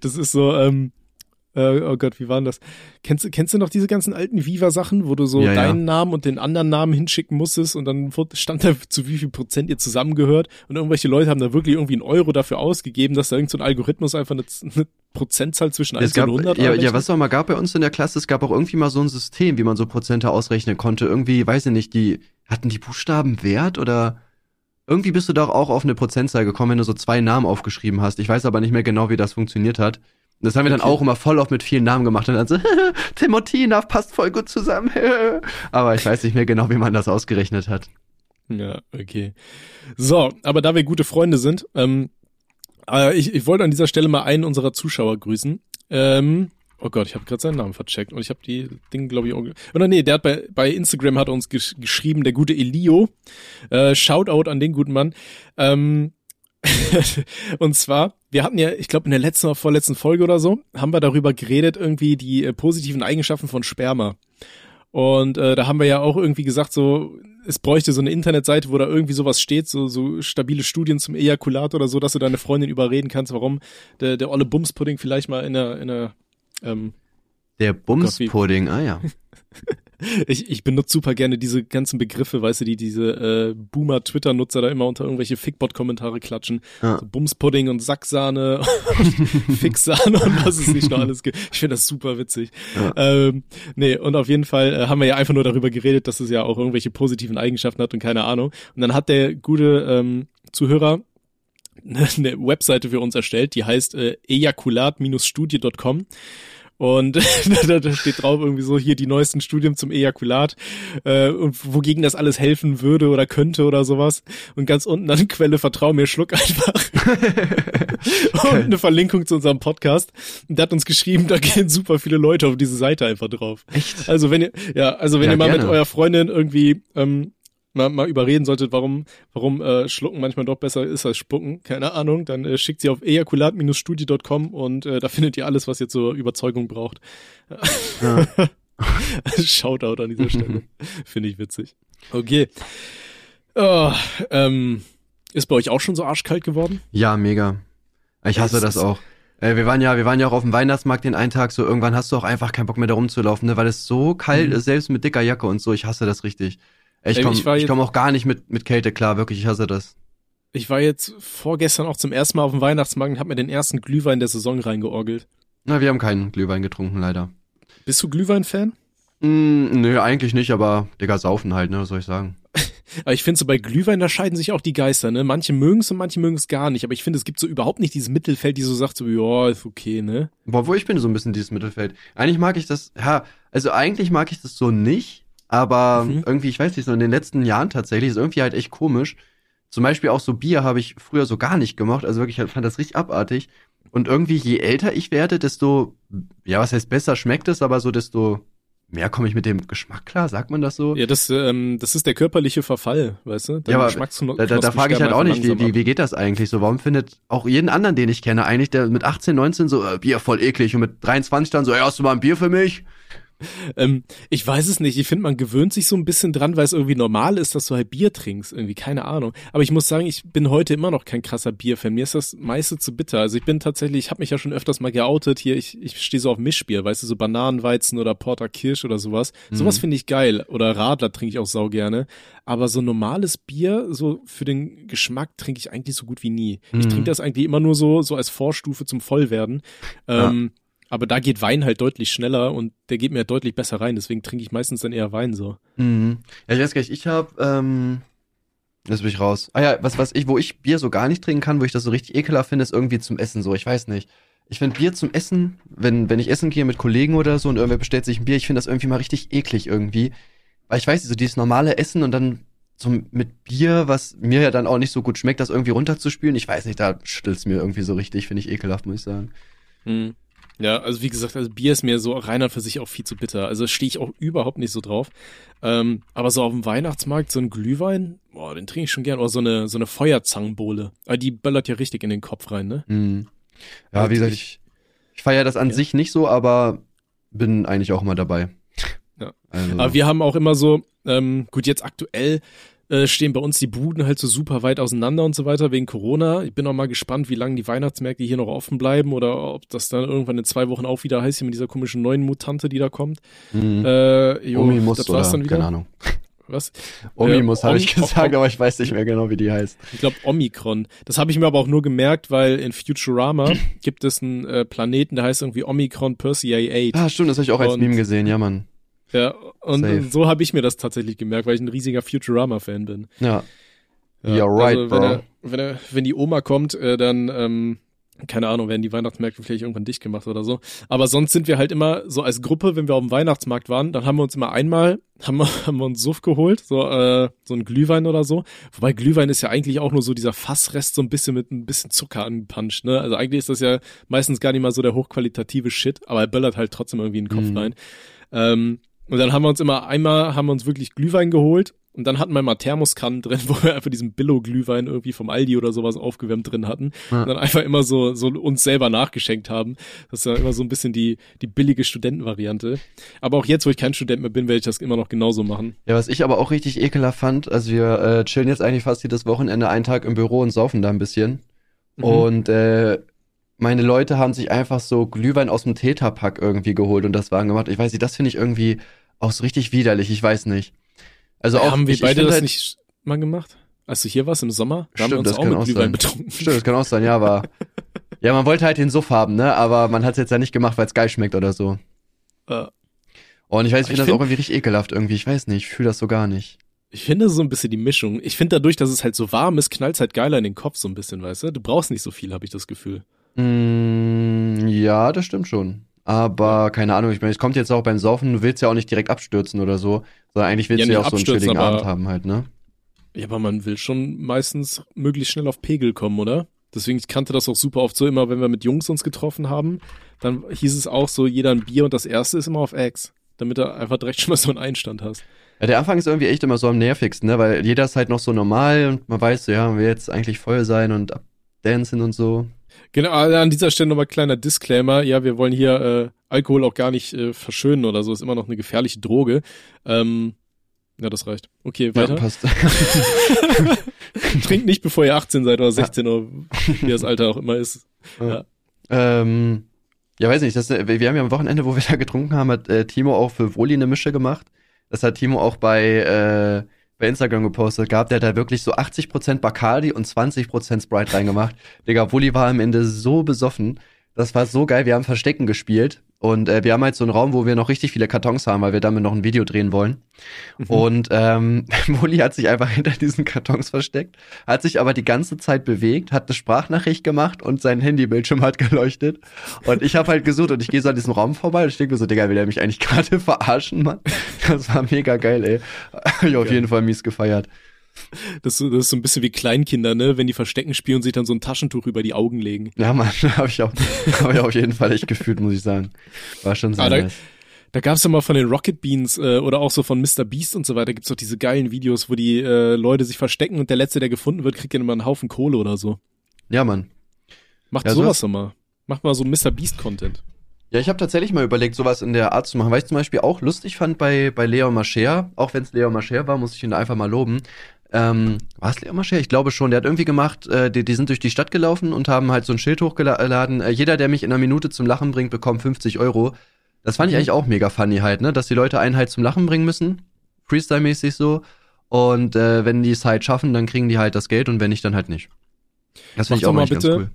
das ist so, ähm, äh, oh Gott, wie waren das? Kennst, du kennst du noch diese ganzen alten Viva-Sachen, wo du so ja, deinen ja. Namen und den anderen Namen hinschicken musstest und dann stand da, zu wie viel Prozent ihr zusammengehört und irgendwelche Leute haben da wirklich irgendwie einen Euro dafür ausgegeben, dass da irgendein so Algorithmus einfach eine, eine Prozentzahl zwischen 1 gab, und 100 ja, ja, was es auch mal gab bei uns in der Klasse, es gab auch irgendwie mal so ein System, wie man so Prozente ausrechnen konnte. Irgendwie, weiß ich nicht, die, hatten die Buchstaben Wert oder irgendwie bist du doch auch auf eine Prozentzahl gekommen, wenn du so zwei Namen aufgeschrieben hast. Ich weiß aber nicht mehr genau, wie das funktioniert hat. Das haben wir okay. dann auch immer voll oft mit vielen Namen gemacht und dann so, Timotina passt voll gut zusammen. aber ich weiß nicht mehr genau, wie man das ausgerechnet hat. Ja, okay. So, aber da wir gute Freunde sind, ähm, äh, ich, ich wollte an dieser Stelle mal einen unserer Zuschauer grüßen. Ähm, oh Gott, ich habe gerade seinen Namen vercheckt und ich habe die Dinge, glaube ich, auch. Oder nee, der hat bei, bei Instagram hat uns gesch geschrieben, der gute Elio. Äh, Shoutout an den guten Mann. Ähm, und zwar, wir hatten ja, ich glaube, in der letzten oder vorletzten Folge oder so, haben wir darüber geredet, irgendwie die äh, positiven Eigenschaften von Sperma. Und äh, da haben wir ja auch irgendwie gesagt, so, es bräuchte so eine Internetseite, wo da irgendwie sowas steht, so, so stabile Studien zum Ejakulat oder so, dass du deine Freundin überreden kannst, warum der, der olle Bumspudding vielleicht mal in der, in der ähm, Der Bumspudding, ah ja. Ich, ich benutze super gerne diese ganzen Begriffe, weißt du, die diese äh, Boomer-Twitter-Nutzer da immer unter irgendwelche Fickbot-Kommentare klatschen. Ja. So Bumspudding und Sacksahne und Fixsahne und was es nicht noch alles gibt. Ich finde das super witzig. Ja. Ähm, nee, und auf jeden Fall äh, haben wir ja einfach nur darüber geredet, dass es ja auch irgendwelche positiven Eigenschaften hat und keine Ahnung. Und dann hat der gute ähm, Zuhörer eine, Webseite für uns erstellt, die heißt äh, ejakulat-studie.com. Und da, steht drauf irgendwie so hier die neuesten Studien zum Ejakulat äh, und wogegen das alles helfen würde oder könnte oder sowas. Und ganz unten an Quelle Vertrau mir, schluck einfach. und eine Verlinkung zu unserem Podcast. Und der hat uns geschrieben, da gehen super viele Leute auf diese Seite einfach drauf. Echt? Also wenn ihr, ja, also wenn Ja, ihr mal mit gerne. eurer Freundin irgendwie ähm, mal, mal überreden solltet, warum, warum äh, Schlucken manchmal doch besser ist als Spucken, keine Ahnung, dann äh, schickt sie auf ejakulat-studie.com und äh, da findet ihr alles, was ihr zur Überzeugung braucht. Ja. Shoutout an dieser Stelle. Finde ich witzig. Okay. Oh, ähm, ist bei euch auch schon so arschkalt geworden? Ja, mega. Ich hasse das ist- auch. Äh, wir waren ja, wir waren ja auch auf dem Weihnachtsmarkt den einen Tag, so irgendwann hast du auch einfach keinen Bock mehr da rumzulaufen, ne, weil es so kalt Mhm. ist, selbst mit dicker Jacke und so. Ich hasse das richtig. Ich Ey, komme komm auch gar nicht mit, mit Kälte klar, wirklich, ich hasse das. Ich war jetzt vorgestern auch zum ersten Mal auf dem Weihnachtsmarkt und hab mir den ersten Glühwein der Saison reingeorgelt. Na, wir haben keinen Glühwein getrunken, leider. Bist du Glühwein-Fan? Mm, nö, eigentlich nicht, aber Digga, saufen halt, ne, was soll ich sagen. Aber ich finde so bei Glühwein, da scheiden sich auch die Geister, ne? Manche mögen es und manche mögen es gar nicht. Aber ich finde, es gibt so überhaupt nicht dieses Mittelfeld, die so sagt, so, ja, ist okay, ne? Boah, wo ich bin so ein bisschen dieses Mittelfeld. Eigentlich mag ich das, ja, also eigentlich mag ich das so nicht, aber Mhm. irgendwie, ich weiß nicht, so in den letzten Jahren tatsächlich ist irgendwie halt echt komisch. Zum Beispiel auch so Bier habe ich früher so gar nicht gemacht, also wirklich, ich fand das richtig abartig. Und irgendwie, je älter ich werde, desto, ja, was heißt besser schmeckt es, aber so desto mehr komme ich mit dem Geschmack klar, sagt man das so? Ja, das, ähm, das ist der körperliche Verfall, weißt du? Deine Ja, aber Da, da, da frage ich halt auch nicht, wie, wie, wie geht das eigentlich so? Warum findet auch jeden anderen, den ich kenne, eigentlich, der mit 18, 19 so, äh, Bier voll eklig und mit 23 dann so, ey, hast du mal ein Bier für mich? Ähm, ich weiß es nicht. Ich finde, man gewöhnt sich so ein bisschen dran, weil es irgendwie normal ist, dass du halt Bier trinkst. Irgendwie, keine Ahnung. Aber ich muss sagen, ich bin heute immer noch kein krasser Bierfan. Mir ist das meiste zu bitter. Also ich bin tatsächlich, ich habe mich ja schon öfters mal geoutet. Hier, ich, ich stehe so auf Mischbier, weißt du, so Bananenweizen oder Porter Kirsch oder sowas. Sowas finde ich geil. Oder Radler trinke ich auch sau gerne. Aber so normales Bier, so für den Geschmack trinke ich eigentlich so gut wie nie. Ich Mhm. trinke das eigentlich immer nur so, so als Vorstufe zum Vollwerden. Ähm, aber da geht Wein halt deutlich schneller und der geht mir deutlich besser rein. Deswegen trinke ich meistens dann eher Wein so. Mhm. Ja, ich weiß gar nicht, ich habe, ähm, Lass mich raus. Ah ja, was, was ich, wo ich Bier so gar nicht trinken kann, wo ich das so richtig ekelhaft finde, ist irgendwie zum Essen so. Ich weiß nicht. Ich finde Bier zum Essen, wenn, wenn ich essen gehe mit Kollegen oder so und irgendwer bestellt sich ein Bier, ich finde das irgendwie mal richtig eklig irgendwie. Weil ich weiß nicht, so dieses normale Essen und dann zum, mit Bier, was mir ja dann auch nicht so gut schmeckt, das irgendwie runterzuspülen. Ich weiß nicht, da schüttelt's mir irgendwie so richtig, finde ich ekelhaft, muss ich sagen. Hm. Ja, also wie gesagt, also Bier ist mir so reiner für sich auch viel zu bitter. Also stehe ich auch überhaupt nicht so drauf. Ähm, aber so auf dem Weihnachtsmarkt so ein Glühwein, boah, den trinke ich schon gern. Oder so eine, so eine Feuerzangenbowle. Aber die böllert ja richtig in den Kopf rein, ne? Mhm. Ja, Also wie gesagt, ich- ich, feiere das an Ja. sich nicht so, aber bin eigentlich auch immer dabei. Ja. Also, Aber wir haben auch immer so, ähm, gut, jetzt aktuell äh, stehen bei uns die Buden halt so super weit auseinander und so weiter wegen Corona. Ich bin auch mal gespannt, wie lange die Weihnachtsmärkte hier noch offen bleiben oder ob das dann irgendwann in zwei Wochen auch wieder heißt, hier mit dieser komischen neuen Mutante, die da kommt. mhm. Äh, jo, Omimus das oder, war's dann wieder. keine Ahnung. Was? Omimus Äh, habe ich gesagt, aber ich weiß nicht mehr genau, wie die heißt. Ich glaube Omikron. Das habe ich mir aber auch nur gemerkt, weil in Futurama gibt es einen äh, Planeten, der heißt irgendwie Omikron Persei 8. Ah, stimmt, das habe ich auch als Und- Meme gesehen, ja, Mann. Ja, und Safe. so habe ich mir das tatsächlich gemerkt, weil ich ein riesiger Futurama-Fan bin. Ja. Ja, You're right, also, wenn, bro. er, wenn, er, wenn die Oma kommt, äh, dann, ähm, keine Ahnung, werden die Weihnachtsmärkte vielleicht irgendwann dicht gemacht oder so. Aber sonst sind wir halt immer so als Gruppe, wenn wir auf dem Weihnachtsmarkt waren, dann haben wir uns immer einmal, haben wir, haben wir uns Suff geholt, so, äh, so ein Glühwein oder so. Wobei Glühwein ist ja eigentlich auch nur so dieser Fassrest so ein bisschen mit ein bisschen Zucker angepanscht, ne? Also eigentlich ist das ja meistens gar nicht mal so der hochqualitative Shit, aber er böllert halt trotzdem irgendwie in den Kopf Mhm. rein. Ähm, und dann haben wir uns immer einmal, haben wir uns wirklich Glühwein geholt und dann hatten wir mal Thermoskannen drin, wo wir einfach diesen Billo-Glühwein irgendwie vom Aldi oder sowas aufgewärmt drin hatten. Ja. Und dann einfach immer so, so uns selber nachgeschenkt haben. Das ist ja immer so ein bisschen die, die billige Studentenvariante. Aber auch jetzt, wo ich kein Student mehr bin, werde ich das immer noch genauso machen. Ja, was ich aber auch richtig ekelhaft fand, also wir äh, chillen jetzt eigentlich fast jedes Wochenende einen Tag im Büro und saufen da ein bisschen. Mhm. Und äh, meine Leute haben sich einfach so Glühwein aus dem Tetrapack irgendwie geholt und das Waren gemacht. Ich weiß nicht, das finde ich irgendwie auch so richtig widerlich, ich weiß nicht. Also auch, haben wir ich, beide ich das halt, nicht mal gemacht? Als du hier warst im Sommer, da haben wir Stimmt, uns das auch kann mit auch Glühwein sein. betrunken. Stimmt, das kann auch sein, ja, aber ja, man wollte halt den Suff haben, ne? Aber man hat es jetzt ja nicht gemacht, weil es geil schmeckt oder so. Äh, Und ich weiß, ich Ich finde das find- auch irgendwie richtig ekelhaft irgendwie. Ich weiß nicht, ich fühle das so gar nicht. Ich finde so ein bisschen die Mischung. Ich finde dadurch, dass es halt so warm ist, knallt halt geiler in den Kopf so ein bisschen, weißt du? Du brauchst nicht so viel, habe ich das Gefühl. Mm, ja, das stimmt schon. Aber keine Ahnung, ich meine, es kommt jetzt auch beim Saufen, du willst ja auch nicht direkt abstürzen oder so, sondern eigentlich willst Ja, du ja auch so einen chilligen Abend haben halt, ne? Ja, aber man will schon meistens möglichst schnell auf Pegel kommen, oder? Deswegen, ich kannte das auch super oft so immer, wenn wir mit Jungs uns getroffen haben, dann hieß es auch so, jeder ein Bier und das erste ist immer auf Ex, damit du einfach direkt schon mal so einen Einstand hast. Ja, der Anfang ist irgendwie echt immer so am nervigsten, ne? Weil jeder ist halt noch so normal und man weiß so, ja, man will jetzt eigentlich voll sein und abdancen und so. Genau, also an dieser Stelle nochmal kleiner Disclaimer. Ja, wir wollen hier äh, Alkohol auch gar nicht äh, verschönen oder so. Ist immer noch eine gefährliche Droge. Ähm, ja, das reicht. Okay, Ja, weiter. passt. Trinkt nicht, bevor ihr 18 seid oder 16 oder wie das Alter auch immer ist. ähm, ja, weiß nicht, das, wir wir haben ja am Wochenende, wo wir da getrunken haben, hat äh, Timo auch für Woli eine Mische gemacht. Das hat Timo auch bei, äh, bei Instagram gepostet gehabt. Der hat da wirklich so 80% Bacardi und 20% Sprite reingemacht. Digga, Woli war am Ende so besoffen. Das war so geil. Wir haben Verstecken gespielt. Und äh, wir haben halt so einen Raum, wo wir noch richtig viele Kartons haben, weil wir damit noch ein Video drehen wollen. Und ähm, Woli hat sich einfach hinter diesen Kartons versteckt, hat sich aber die ganze Zeit bewegt, hat eine Sprachnachricht gemacht und sein Handybildschirm hat geleuchtet. Und ich habe halt gesucht und ich gehe so an diesem Raum vorbei und ich denke mir so, Digga, will er mich eigentlich gerade verarschen, Mann? Das war mega geil, ey. Hab ich auf jeden Fall mies gefeiert. Das, ist so- das ist so ein bisschen wie Kleinkinder, ne? Wenn die Verstecken spielen und sich dann so ein Taschentuch über die Augen legen. Ja, Mann, habe ich, auch hab ich auf jeden Fall echt gefühlt, muss ich sagen. War schon sehr Ah, da- nice. Da gab's ja mal von den Rocket Beans äh, oder auch so von Mr. Beast und so weiter, gibt's doch diese geilen Videos, wo die äh, Leute sich verstecken und der Letzte, der gefunden wird, kriegt dann immer einen Haufen Kohle oder so. Ja, Mann. Macht Ja, sowas doch mal. Macht mal so Mr. Beast-Content. Ja, ich habe tatsächlich mal überlegt, sowas in der Art zu machen, weil ich zum Beispiel auch lustig fand bei, bei Leon Mascher, auch wenn es Leon Mascher war, muss ich ihn einfach mal loben. Ähm, war es Leon Mascher? Ich glaube schon. Der hat irgendwie gemacht, äh, die, die sind durch die Stadt gelaufen und haben halt so ein Schild hochgeladen. Äh, jeder, der mich in einer Minute zum Lachen bringt, bekommt 50 Euro. Das fand ich eigentlich auch mega funny halt, ne? Dass die Leute einen halt zum Lachen bringen müssen. Freestyle-mäßig so. Und äh, wenn die es halt schaffen, dann kriegen die halt das Geld und wenn nicht, dann halt nicht. Das finde ich auch mal mal ganz bitte- cool.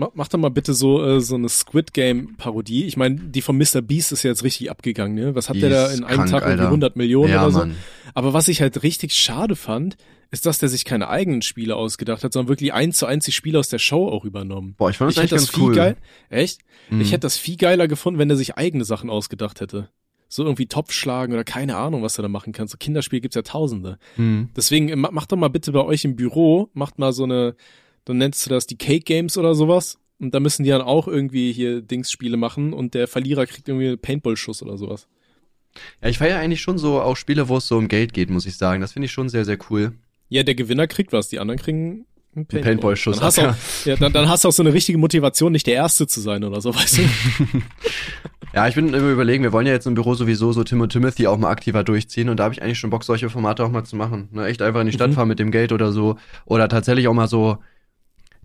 Mach, mach doch mal bitte so äh, so eine Squid Game Parodie. Ich meine, die von Mr. Beast ist ja jetzt richtig abgegangen, ne? Was hat Die der da in einem krank, Tag irgendwie Alter. 100 Millionen Ja, oder so? Mann. Aber was ich halt richtig schade fand, ist, dass der sich keine eigenen Spiele ausgedacht hat, sondern wirklich eins zu eins die Spiele aus der Show auch übernommen. Boah, ich fand Ich das hätte eigentlich das ganz viel cool. geil. Echt? Mhm. Ich hätte das viel geiler gefunden, wenn er sich eigene Sachen ausgedacht hätte. So irgendwie Topf schlagen oder keine Ahnung, was er da machen kann. So Kinderspiel gibt's ja tausende. Mhm. Deswegen ma- macht doch mal bitte bei euch im Büro, macht mal so eine, dann nennst du das die Cake Games oder sowas. Und da müssen die dann auch irgendwie hier Dingsspiele machen und der Verlierer kriegt irgendwie einen Paintball-Schuss oder sowas. Ja, ich feiere eigentlich schon so auch Spiele, wo es so um Geld geht, muss ich sagen. Das finde ich schon sehr, sehr cool. Ja, der Gewinner kriegt was, die anderen kriegen einen Paintball. Paintball-Schuss, Dann hast, du ja. auch, ja, dann, dann hast du auch so eine richtige Motivation, nicht der Erste zu sein oder so, weißt du? Ja, ich bin immer überlegen, wir wollen ja jetzt im Büro sowieso so Tim und Timothy auch mal aktiver durchziehen und da habe ich eigentlich schon Bock, solche Formate auch mal zu machen. Ne, echt einfach in die Stadt Mhm. fahren mit dem Geld oder so. Oder tatsächlich auch mal so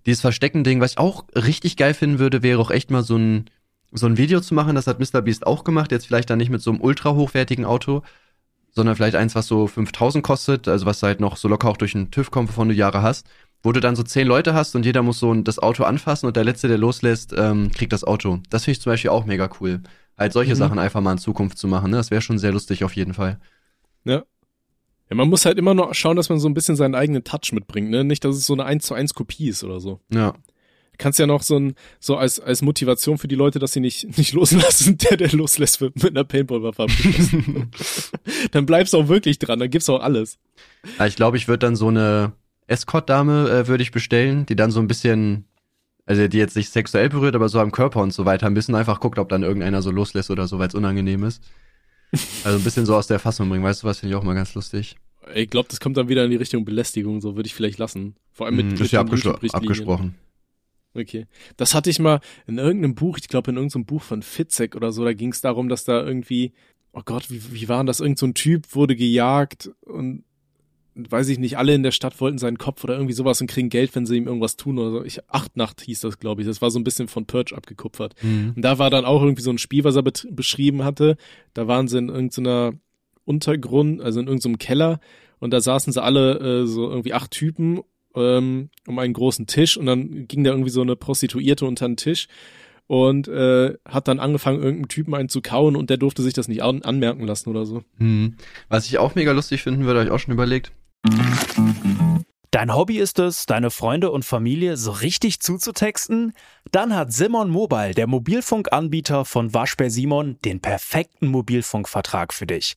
dieses Verstecken-Ding, was ich auch richtig geil finden würde, wäre auch echt mal so ein, so ein Video zu machen. Das hat Mr. Beast auch gemacht. Jetzt vielleicht dann nicht mit so einem ultra hochwertigen Auto, sondern vielleicht eins, was so 5000 kostet, also was halt noch so locker auch durch den TÜV kommt, wovon du Jahre hast. Wo du dann so zehn Leute hast und jeder muss so das Auto anfassen und der Letzte, der loslässt, ähm, kriegt das Auto. Das finde ich zum Beispiel auch mega cool. Halt solche Mhm. Sachen einfach mal in Zukunft zu machen, ne? Das wäre schon sehr lustig auf jeden Fall. Ja. Ja, man muss halt immer nur schauen, dass man so ein bisschen seinen eigenen Touch mitbringt, ne? Nicht, dass es so eine 1 zu 1 Kopie ist oder so. Ja. Kannst ja noch so ein, so als, als Motivation für die Leute, dass sie nicht, nicht loslassen, der, der loslässt, wird mit einer Paintball-Waffe dann bleibst du auch wirklich dran, dann gibt's auch alles. Ja, ich glaube, ich würde dann so eine Escort-Dame äh, würde ich bestellen, die dann so ein bisschen, also die jetzt nicht sexuell berührt, aber so am Körper und so weiter, ein bisschen einfach guckt, ob dann irgendeiner so loslässt oder so, weil es unangenehm ist. Also ein bisschen so aus der Fassung bringen, weißt du was, finde ich auch mal ganz lustig. Ich glaube, das kommt dann wieder in die Richtung Belästigung, so würde ich vielleicht lassen. Vor allem mit, Hm, mit ist ja abgesprochen. Okay. Das hatte ich mal in irgendeinem Buch, ich glaube in irgendeinem Buch von Fitzek oder so, da ging es darum, dass da irgendwie, oh Gott, wie, wie war denn das? Irgend so ein Typ wurde gejagt und weiß ich nicht, alle in der Stadt wollten seinen Kopf oder irgendwie sowas und kriegen Geld, wenn sie ihm irgendwas tun oder so. Ich, Achtnacht hieß das, glaube ich. Das war so ein bisschen von Purge abgekupfert. Mhm. Und da war dann auch irgendwie so ein Spiel, was er beschrieben hatte. Da waren sie in irgendeiner Untergrund, also in irgendeinem Keller und da saßen sie alle äh, so irgendwie acht Typen ähm, um einen großen Tisch und dann ging da irgendwie so eine Prostituierte unter den Tisch und äh, hat dann angefangen, irgendeinen Typen einen zu kauen und der durfte sich das nicht an anmerken lassen oder so. Hm. Was ich auch mega lustig finden würde, habe ich auch schon überlegt. Dein Hobby ist es, deine Freunde und Familie so richtig zuzutexten? Dann hat Simon Mobile, der Mobilfunkanbieter von Waschbär Simon, den perfekten Mobilfunkvertrag für dich.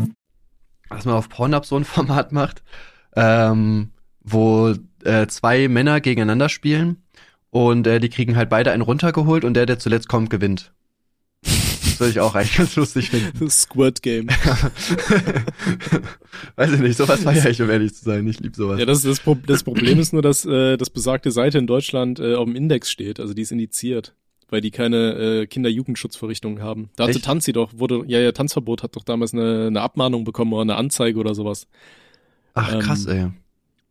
was man auf Pornhub so ein Format macht, ähm, wo äh, zwei Männer gegeneinander spielen und äh, die kriegen halt beide einen runtergeholt und der, der zuletzt kommt, gewinnt. Das würde ich auch eigentlich ganz lustig finden. Squirt Game. Weiß ich nicht, sowas feiere ich, um ehrlich zu sein. Ich liebe sowas. Ja, das, das, Pro das Problem ist nur, dass äh, das besagte Seite in Deutschland äh, auf dem Index steht, also die ist indiziert weil die keine äh, Kinderjugendschutzverrichtungen haben. Da hatte Tanzi doch, wurde, ja, ja, Tanzverbot hat doch damals eine, eine Abmahnung bekommen oder eine Anzeige oder sowas. Ach, krass, ähm, ey.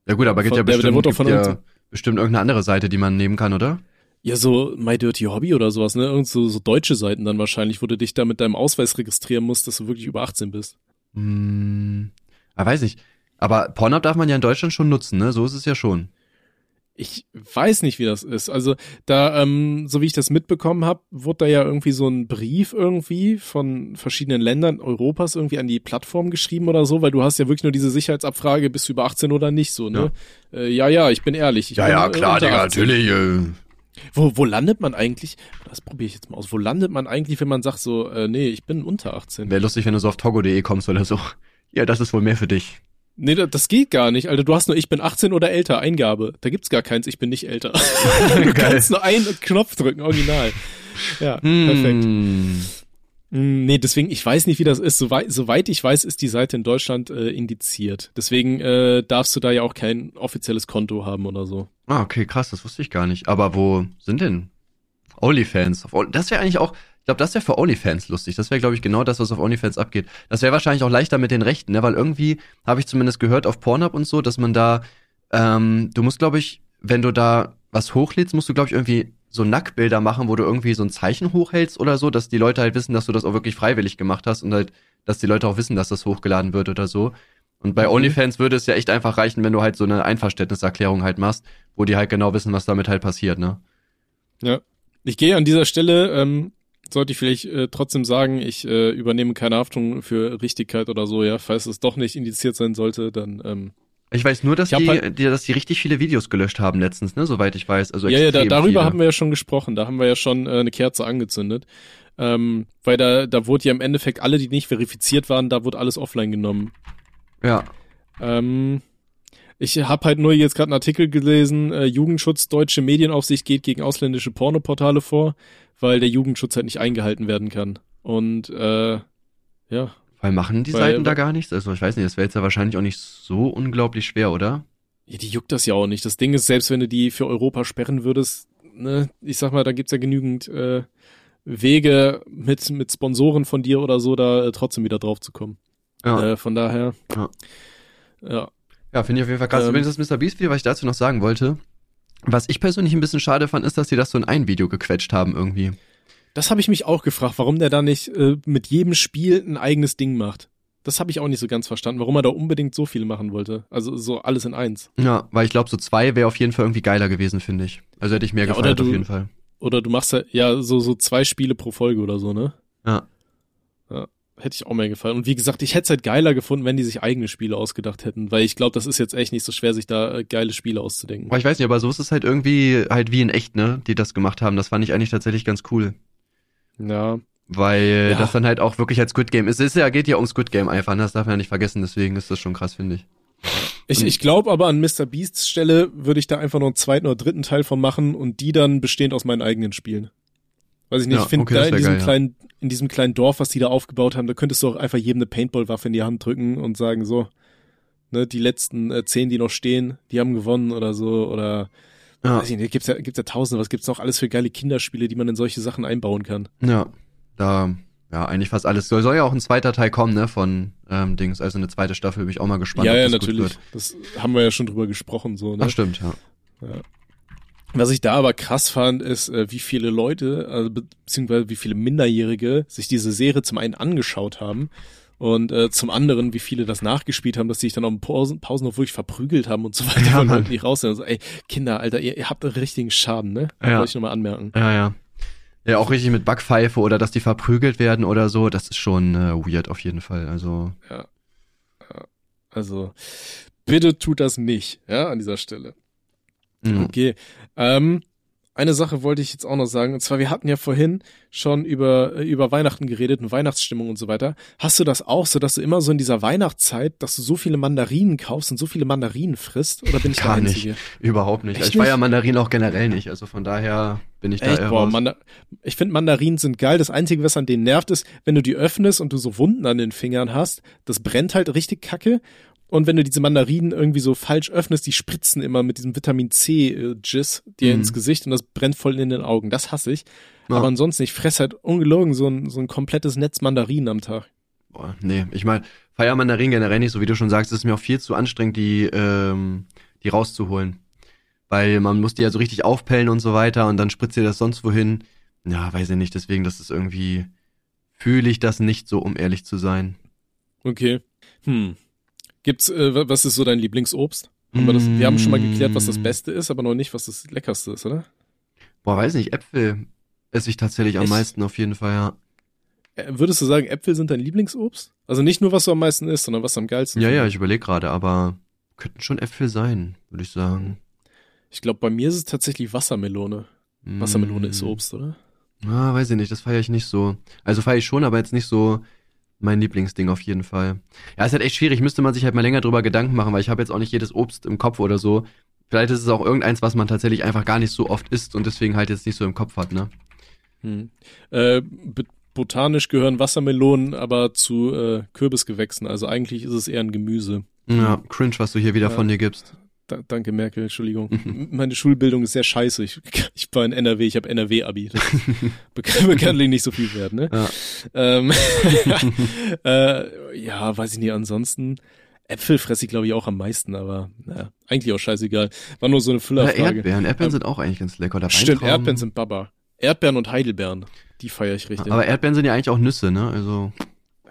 Ja gut, aber geht ja bestimmt, der, der gibt ja bestimmt irgendeine andere Seite, die man nehmen kann, oder? Ja, so My Dirty Hobby oder sowas, ne? Irgend so, so deutsche Seiten dann wahrscheinlich, wo du dich da mit deinem Ausweis registrieren musst, dass du wirklich über 18 bist. Hm, ah, weiß ich. Aber Pornhub darf man ja in Deutschland schon nutzen, ne? So ist es ja schon ich weiß nicht, wie das ist. Also da, ähm, so wie ich das mitbekommen habe, wurde da ja irgendwie so ein Brief irgendwie von verschiedenen Ländern Europas irgendwie an die Plattform geschrieben oder so, weil du hast ja wirklich nur diese Sicherheitsabfrage, bist du über 18 oder nicht, so, ne? Ja, äh, ja, ja, ich bin ehrlich. Ich ja, bin, ja, klar, Digga, natürlich. Äh. Wo, wo landet man eigentlich, das probiere ich jetzt mal aus, wo landet man eigentlich, wenn man sagt so, äh, nee, ich bin unter 18? Wäre lustig, wenn du so auf togo.de kommst oder so. Ja, das ist wohl mehr für dich. Nee, das geht gar nicht, Alter. Du hast nur ich bin 18 oder älter, Eingabe. Da gibt's gar keins, ich bin nicht älter. du kannst nur einen Knopf drücken, original. Ja, mm. perfekt. Mm, nee, deswegen, ich weiß nicht, wie das ist. Soweit, soweit ich weiß, ist die Seite in Deutschland äh, indiziert. Deswegen äh, darfst du da ja auch kein offizielles Konto haben oder so. Ah, okay, krass, das wusste ich gar nicht. Aber wo sind denn OnlyFans? Das wäre eigentlich auch, ich glaube, das wäre für OnlyFans lustig. Das wäre, glaube ich, genau das, was auf OnlyFans abgeht. Das wäre wahrscheinlich auch leichter mit den Rechten, ne? weil irgendwie habe ich zumindest gehört auf Pornhub und so, dass man da, ähm, du musst, glaube ich, wenn du da was hochlädst, musst du, glaube ich, irgendwie so Nacktbilder machen, wo du irgendwie so ein Zeichen hochhältst oder so, dass die Leute halt wissen, dass du das auch wirklich freiwillig gemacht hast und halt, dass die Leute auch wissen, dass das hochgeladen wird oder so. Und bei mhm. OnlyFans würde es ja echt einfach reichen, wenn du halt so eine Einverständniserklärung halt machst, wo die halt genau wissen, was damit halt passiert, ne? Ja. Ich gehe an dieser Stelle ähm, sollte ich vielleicht äh, trotzdem sagen, ich äh, übernehme keine Haftung für Richtigkeit oder so, ja. Falls es doch nicht indiziert sein sollte, dann. Ähm, ich weiß nur, dass die, halt, die, dass die richtig viele Videos gelöscht haben letztens, ne, soweit ich weiß. Also ja, ja, da, darüber viele. haben wir ja schon gesprochen. Da haben wir ja schon äh, eine Kerze angezündet. Ähm, weil da, da wurde ja im Endeffekt alle, die nicht verifiziert waren, da wurde alles offline genommen. Ja. Ähm, ich habe halt nur jetzt gerade einen Artikel gelesen, äh, Jugendschutz, deutsche Medienaufsicht geht gegen ausländische Pornoportale vor, weil der Jugendschutz halt nicht eingehalten werden kann. Und äh, ja. Weil machen die weil, Seiten da gar nichts? Also ich weiß nicht, das wäre jetzt ja wahrscheinlich auch nicht so unglaublich schwer, oder? Ja, die juckt das ja auch nicht. Das Ding ist, selbst wenn du die für Europa sperren würdest, ne, ich sag mal, da gibt's ja genügend äh, Wege mit, mit Sponsoren von dir oder so, da äh, trotzdem wieder drauf zu kommen. Ja. Äh, von daher. Ja. ja. Ja, finde ich auf jeden Fall krass. Ähm, Übrigens das Mr. Beast Video, was ich dazu noch sagen wollte. Was ich persönlich ein bisschen schade fand, ist, dass sie das so in ein Video gequetscht haben irgendwie. Das habe ich mich auch gefragt, warum der da nicht äh, mit jedem Spiel ein eigenes Ding macht. Das habe ich auch nicht so ganz verstanden, warum er da unbedingt so viel machen wollte. Also so alles in eins. Ja, weil ich glaube, so zwei wäre auf jeden Fall irgendwie geiler gewesen, finde ich. Also hätte ich mehr ja, gefallen auf jeden Fall. Oder du machst ja, ja so, so zwei Spiele pro Folge oder so, ne? Ja. Hätte ich auch mehr gefallen. Und wie gesagt, ich hätte es halt geiler gefunden, wenn die sich eigene Spiele ausgedacht hätten, weil ich glaube, das ist jetzt echt nicht so schwer, sich da äh, geile Spiele auszudenken. Aber ich weiß nicht, aber so ist es halt irgendwie halt wie in echt, ne, die das gemacht haben. Das fand ich eigentlich tatsächlich ganz cool. Ja. Weil Ja. das dann halt auch wirklich als Squid Game ist. Es ist ja, geht ja um Squid Game einfach, ne? das darf man ja nicht vergessen, deswegen ist das schon krass, finde ich. Ich, ich glaube aber an Mr. Beasts Stelle würde ich da einfach noch einen zweiten oder dritten Teil von machen und die dann bestehend aus meinen eigenen Spielen. Weiß ich nicht, Ja, ich finde okay, da das in diesem geil, ja. kleinen, in diesem kleinen Dorf, was die da aufgebaut haben, da könntest du auch einfach jedem eine Paintball-Waffe in die Hand drücken und sagen so, ne, die letzten äh, zehn, die noch stehen, die haben gewonnen oder so oder Ja, weiß ich nicht, gibt's ja, gibt's ja tausende, was gibt's noch alles für geile Kinderspiele, die man in solche Sachen einbauen kann. ja, da, ja, eigentlich fast alles. Soll, soll ja auch ein zweiter Teil kommen, ne, von ähm, Dings, also eine zweite Staffel, bin ich auch mal gespannt. ja, ob ja, das gut natürlich. Das haben wir ja schon drüber gesprochen, so, ne? Ach, stimmt, ja. Was ich da aber krass fand, ist, äh, wie viele Leute, also be- beziehungsweise wie viele Minderjährige sich diese Serie zum einen angeschaut haben und äh, zum anderen, wie viele das nachgespielt haben, dass sie sich dann auf den Pausen, Pausen noch wirklich verprügelt haben und so weiter, Ja, Mann. Leute nicht raus sind. Also, ey, Kinder, Alter, ihr, ihr habt einen richtigen Schaden, ne? Ja. Wollte ich nochmal anmerken. Ja, ja. Ja, auch richtig mit Backpfeife oder dass die verprügelt werden oder so, das ist schon äh, weird auf jeden Fall. Also, Also, bitte tut das nicht, ja, an dieser Stelle. Mh. Okay. Ähm, eine Sache wollte ich jetzt auch noch sagen. Und zwar, wir hatten ja vorhin schon über, äh, über Weihnachten geredet und Weihnachtsstimmung und so weiter. Hast du das auch so, dass du immer so in dieser Weihnachtszeit, dass du so viele Mandarinen kaufst und so viele Mandarinen frisst? Oder bin ich Gar nicht. Einzige? überhaupt nicht. Echt ich feiere nicht? Mandarinen auch generell nicht, also von daher bin ich da Echt? eher Boah. Manda ich finde Mandarinen sind geil. Das Einzige, was an denen nervt, ist, wenn du die öffnest und du so Wunden an den Fingern hast, das brennt halt richtig kacke. Und wenn du diese Mandarinen irgendwie so falsch öffnest, die spritzen immer mit diesem Vitamin C äh, Jizz dir Mhm. ins Gesicht und das brennt voll in den Augen. Das hasse ich. Ja. Aber ansonsten, ich fress halt ungelogen so ein, so ein komplettes Netz Mandarinen am Tag. Boah, nee, ich meine, feier Mandarinen generell nicht, so wie du schon sagst, es ist mir auch viel zu anstrengend, die, ähm, die rauszuholen. Weil man muss die ja so richtig aufpellen und so weiter und dann spritzt ihr das sonst wohin. Ja, weiß ich nicht, deswegen, das ist irgendwie, fühle ich das nicht so, um ehrlich zu sein. Okay. Hm. Gibt's, äh, wa- was ist so dein Lieblingsobst? Haben wir, das, wir haben schon mal geklärt, was das Mm. Beste ist, aber noch nicht, was das Leckerste ist, oder? Boah, weiß nicht, Äpfel esse ich tatsächlich am Echt? meisten auf jeden Fall, ja. Würdest du sagen, Äpfel sind dein Lieblingsobst? Also nicht nur, was du am meisten isst, sondern was am geilsten Ja, ja, findest? ich überlege gerade, aber könnten schon Äpfel sein, würde ich sagen. Ich glaube, bei mir ist es tatsächlich Wassermelone. Wassermelone ist Mm. Obst, oder? Ah, weiß ich nicht, das feiere ich nicht so. Also feiere ich schon, aber jetzt nicht so mein Lieblingsding auf jeden Fall. Ja, ist halt echt schwierig, müsste man sich halt mal länger drüber Gedanken machen, weil ich habe jetzt auch nicht jedes Obst im Kopf oder so. Vielleicht ist es auch irgendeins, was man tatsächlich einfach gar nicht so oft isst und deswegen halt jetzt nicht so im Kopf hat, ne? Hm. Äh, botanisch gehören Wassermelonen aber zu äh, Kürbisgewächsen. Also eigentlich ist es eher ein Gemüse. Ja, cringe, was du hier wieder Ja. von dir gibst. Da, danke, Merkel, Entschuldigung. Mhm. Meine Schulbildung ist sehr scheiße. Ich, ich war in NRW, ich habe NRW-Abi. Bekanntlich nicht so viel wert, ne? Ja. Ähm, äh, ja, weiß ich nicht. Ansonsten Äpfel fresse ich, glaube ich, auch am meisten, aber naja, eigentlich auch scheißegal. War nur so eine Füllerfrage. Erdbeeren. Erdbeeren Ähm, sind auch eigentlich ganz lecker. Oder Stimmt. Erdbeeren sind Baba. Erdbeeren und Heidelbeeren, die feiere ich richtig. Aber Erdbeeren sind ja eigentlich auch Nüsse, ne? Also.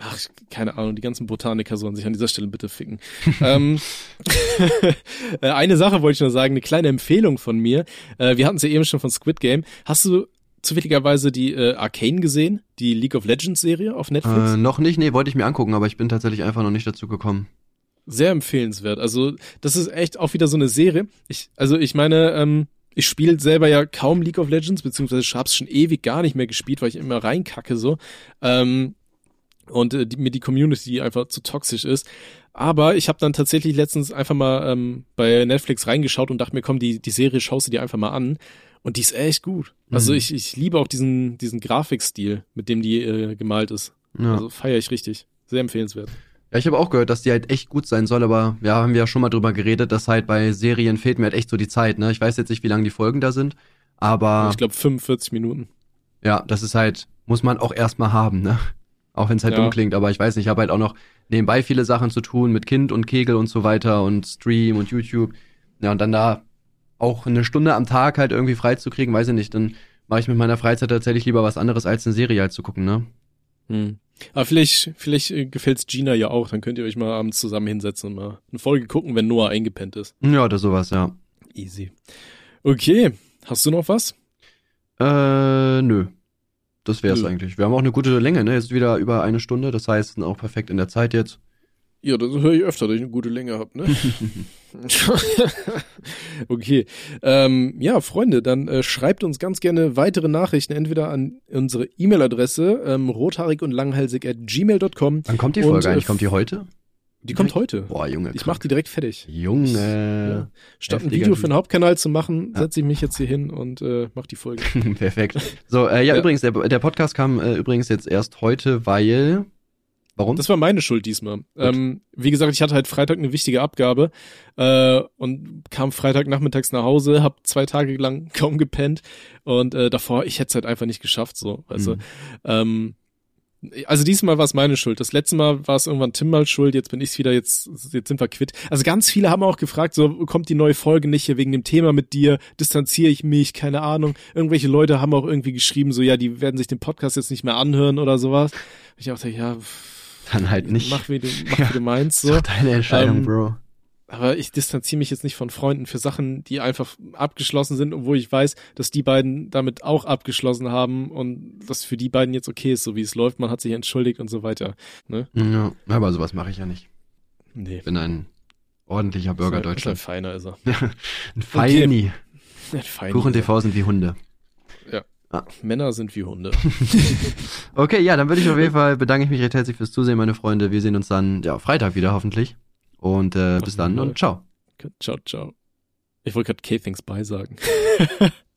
Ach, keine Ahnung, die ganzen Botaniker sollen sich an dieser Stelle bitte ficken. ähm, äh, eine Sache wollte ich noch sagen, eine kleine Empfehlung von mir. Äh, wir hatten es ja eben schon von Squid Game. Hast du zufälligerweise die äh, Arcane gesehen? Die League of Legends Serie auf Netflix? Äh, noch nicht, nee, wollte ich mir angucken, aber ich bin tatsächlich einfach noch nicht dazu gekommen. Sehr empfehlenswert. Also, das ist echt auch wieder so eine Serie. Ich, also, ich meine, ähm, ich spiele selber ja kaum League of Legends, beziehungsweise ich hab's schon ewig gar nicht mehr gespielt, weil ich immer reinkacke so. Ähm, und äh, die, mir die Community einfach zu toxisch ist. Aber ich habe dann tatsächlich letztens einfach mal ähm, bei Netflix reingeschaut und dachte mir, komm, die, die Serie schaust du dir einfach mal an. Und die ist echt gut. Also Mhm. ich, ich liebe auch diesen, diesen Grafikstil, mit dem die äh, gemalt ist. Ja. Also feiere ich richtig. Sehr empfehlenswert. Ja, ich habe auch gehört, dass die halt echt gut sein soll, aber ja, haben wir ja schon mal drüber geredet, dass halt bei Serien fehlt mir halt echt so die Zeit, ne? Ich weiß jetzt nicht, wie lang die Folgen da sind, aber Ich glaube 45 Minuten. ja, das ist halt, muss man auch erstmal haben, ne? Auch wenn es halt Ja. dumm klingt, aber ich weiß nicht, ich habe halt auch noch nebenbei viele Sachen zu tun mit Kind und Kegel und so weiter und Stream und YouTube. Ja, und dann da auch eine Stunde am Tag halt irgendwie frei zu kriegen, weiß ich nicht, dann mache ich mit meiner Freizeit tatsächlich lieber was anderes als eine Serie halt zu gucken, ne? Hm. Aber vielleicht, vielleicht äh, gefällt's Gina ja auch. Dann könnt ihr euch mal abends zusammen hinsetzen und mal eine Folge gucken, wenn Noah eingepennt ist. Ja, oder sowas, ja. Easy. Okay. Hast du noch was? Äh, nö. Das wäre es Nö. eigentlich. Wir haben auch eine gute Länge, ne? Jetzt wieder über eine Stunde, das heißt, sind auch perfekt in der Zeit jetzt. Ja, das höre ich öfter, dass ich eine gute Länge habe, ne? okay. Ähm, ja, Freunde, dann äh, schreibt uns ganz gerne weitere Nachrichten, entweder an unsere E-Mail-Adresse ähm, rothaarig und langhalsig at gmail.com. Wann kommt die Und, Folge äh, eigentlich? Kommt die heute? Die kommt heute. Boah, Junge. Ich mach die direkt fertig. Junge. Ja. Statt ein Video für den Hauptkanal zu machen, Ja. setze ich mich jetzt hier hin und äh, mach die Folge. Perfekt. So, äh, ja, Ja. übrigens, der, der Podcast kam äh, übrigens jetzt erst heute, weil. Warum? Das war meine Schuld diesmal. Ähm, wie gesagt, ich hatte halt Freitag eine wichtige Abgabe äh, und kam Freitag nachmittags nach Hause, hab zwei Tage lang kaum gepennt und äh, davor, ich hätte es halt einfach nicht geschafft, so. Also, Mhm. ähm, also diesmal war es meine Schuld. Das letzte Mal war es irgendwann Tim mal schuld, jetzt bin ich's wieder, jetzt, jetzt sind wir quitt. Also ganz viele haben auch gefragt, so kommt die neue Folge nicht hier wegen dem Thema mit dir, distanziere ich mich, keine Ahnung. Irgendwelche Leute haben auch irgendwie geschrieben, so ja, die werden sich den Podcast jetzt nicht mehr anhören oder sowas. Ich dachte, ja, Dann halt nicht. mach wie du, mach, Ja. wie du meinst, so. so. deine Entscheidung, Ähm, Bro. Aber ich distanziere mich jetzt nicht von Freunden für Sachen, die einfach abgeschlossen sind und wo ich weiß, dass die beiden damit auch abgeschlossen haben und das für die beiden jetzt okay ist, so wie es läuft. Man hat sich entschuldigt und so weiter. Ne? Ja, aber sowas mache ich ja nicht. Nee. Ich bin ein ordentlicher Bürger ein Deutschlands. feiner ist er. Ein Feini. Ein feiner Kuchen. TV sind wie Hunde. Männer sind wie Hunde. Okay, ja, dann würde ich auf jeden Fall bedanke ich mich recht herzlich fürs Zusehen, meine Freunde. Wir sehen uns dann ja Freitag wieder hoffentlich. Und äh, bis dann und ciao. ciao, ciao. Ich wollte gerade K-Things Bye sagen.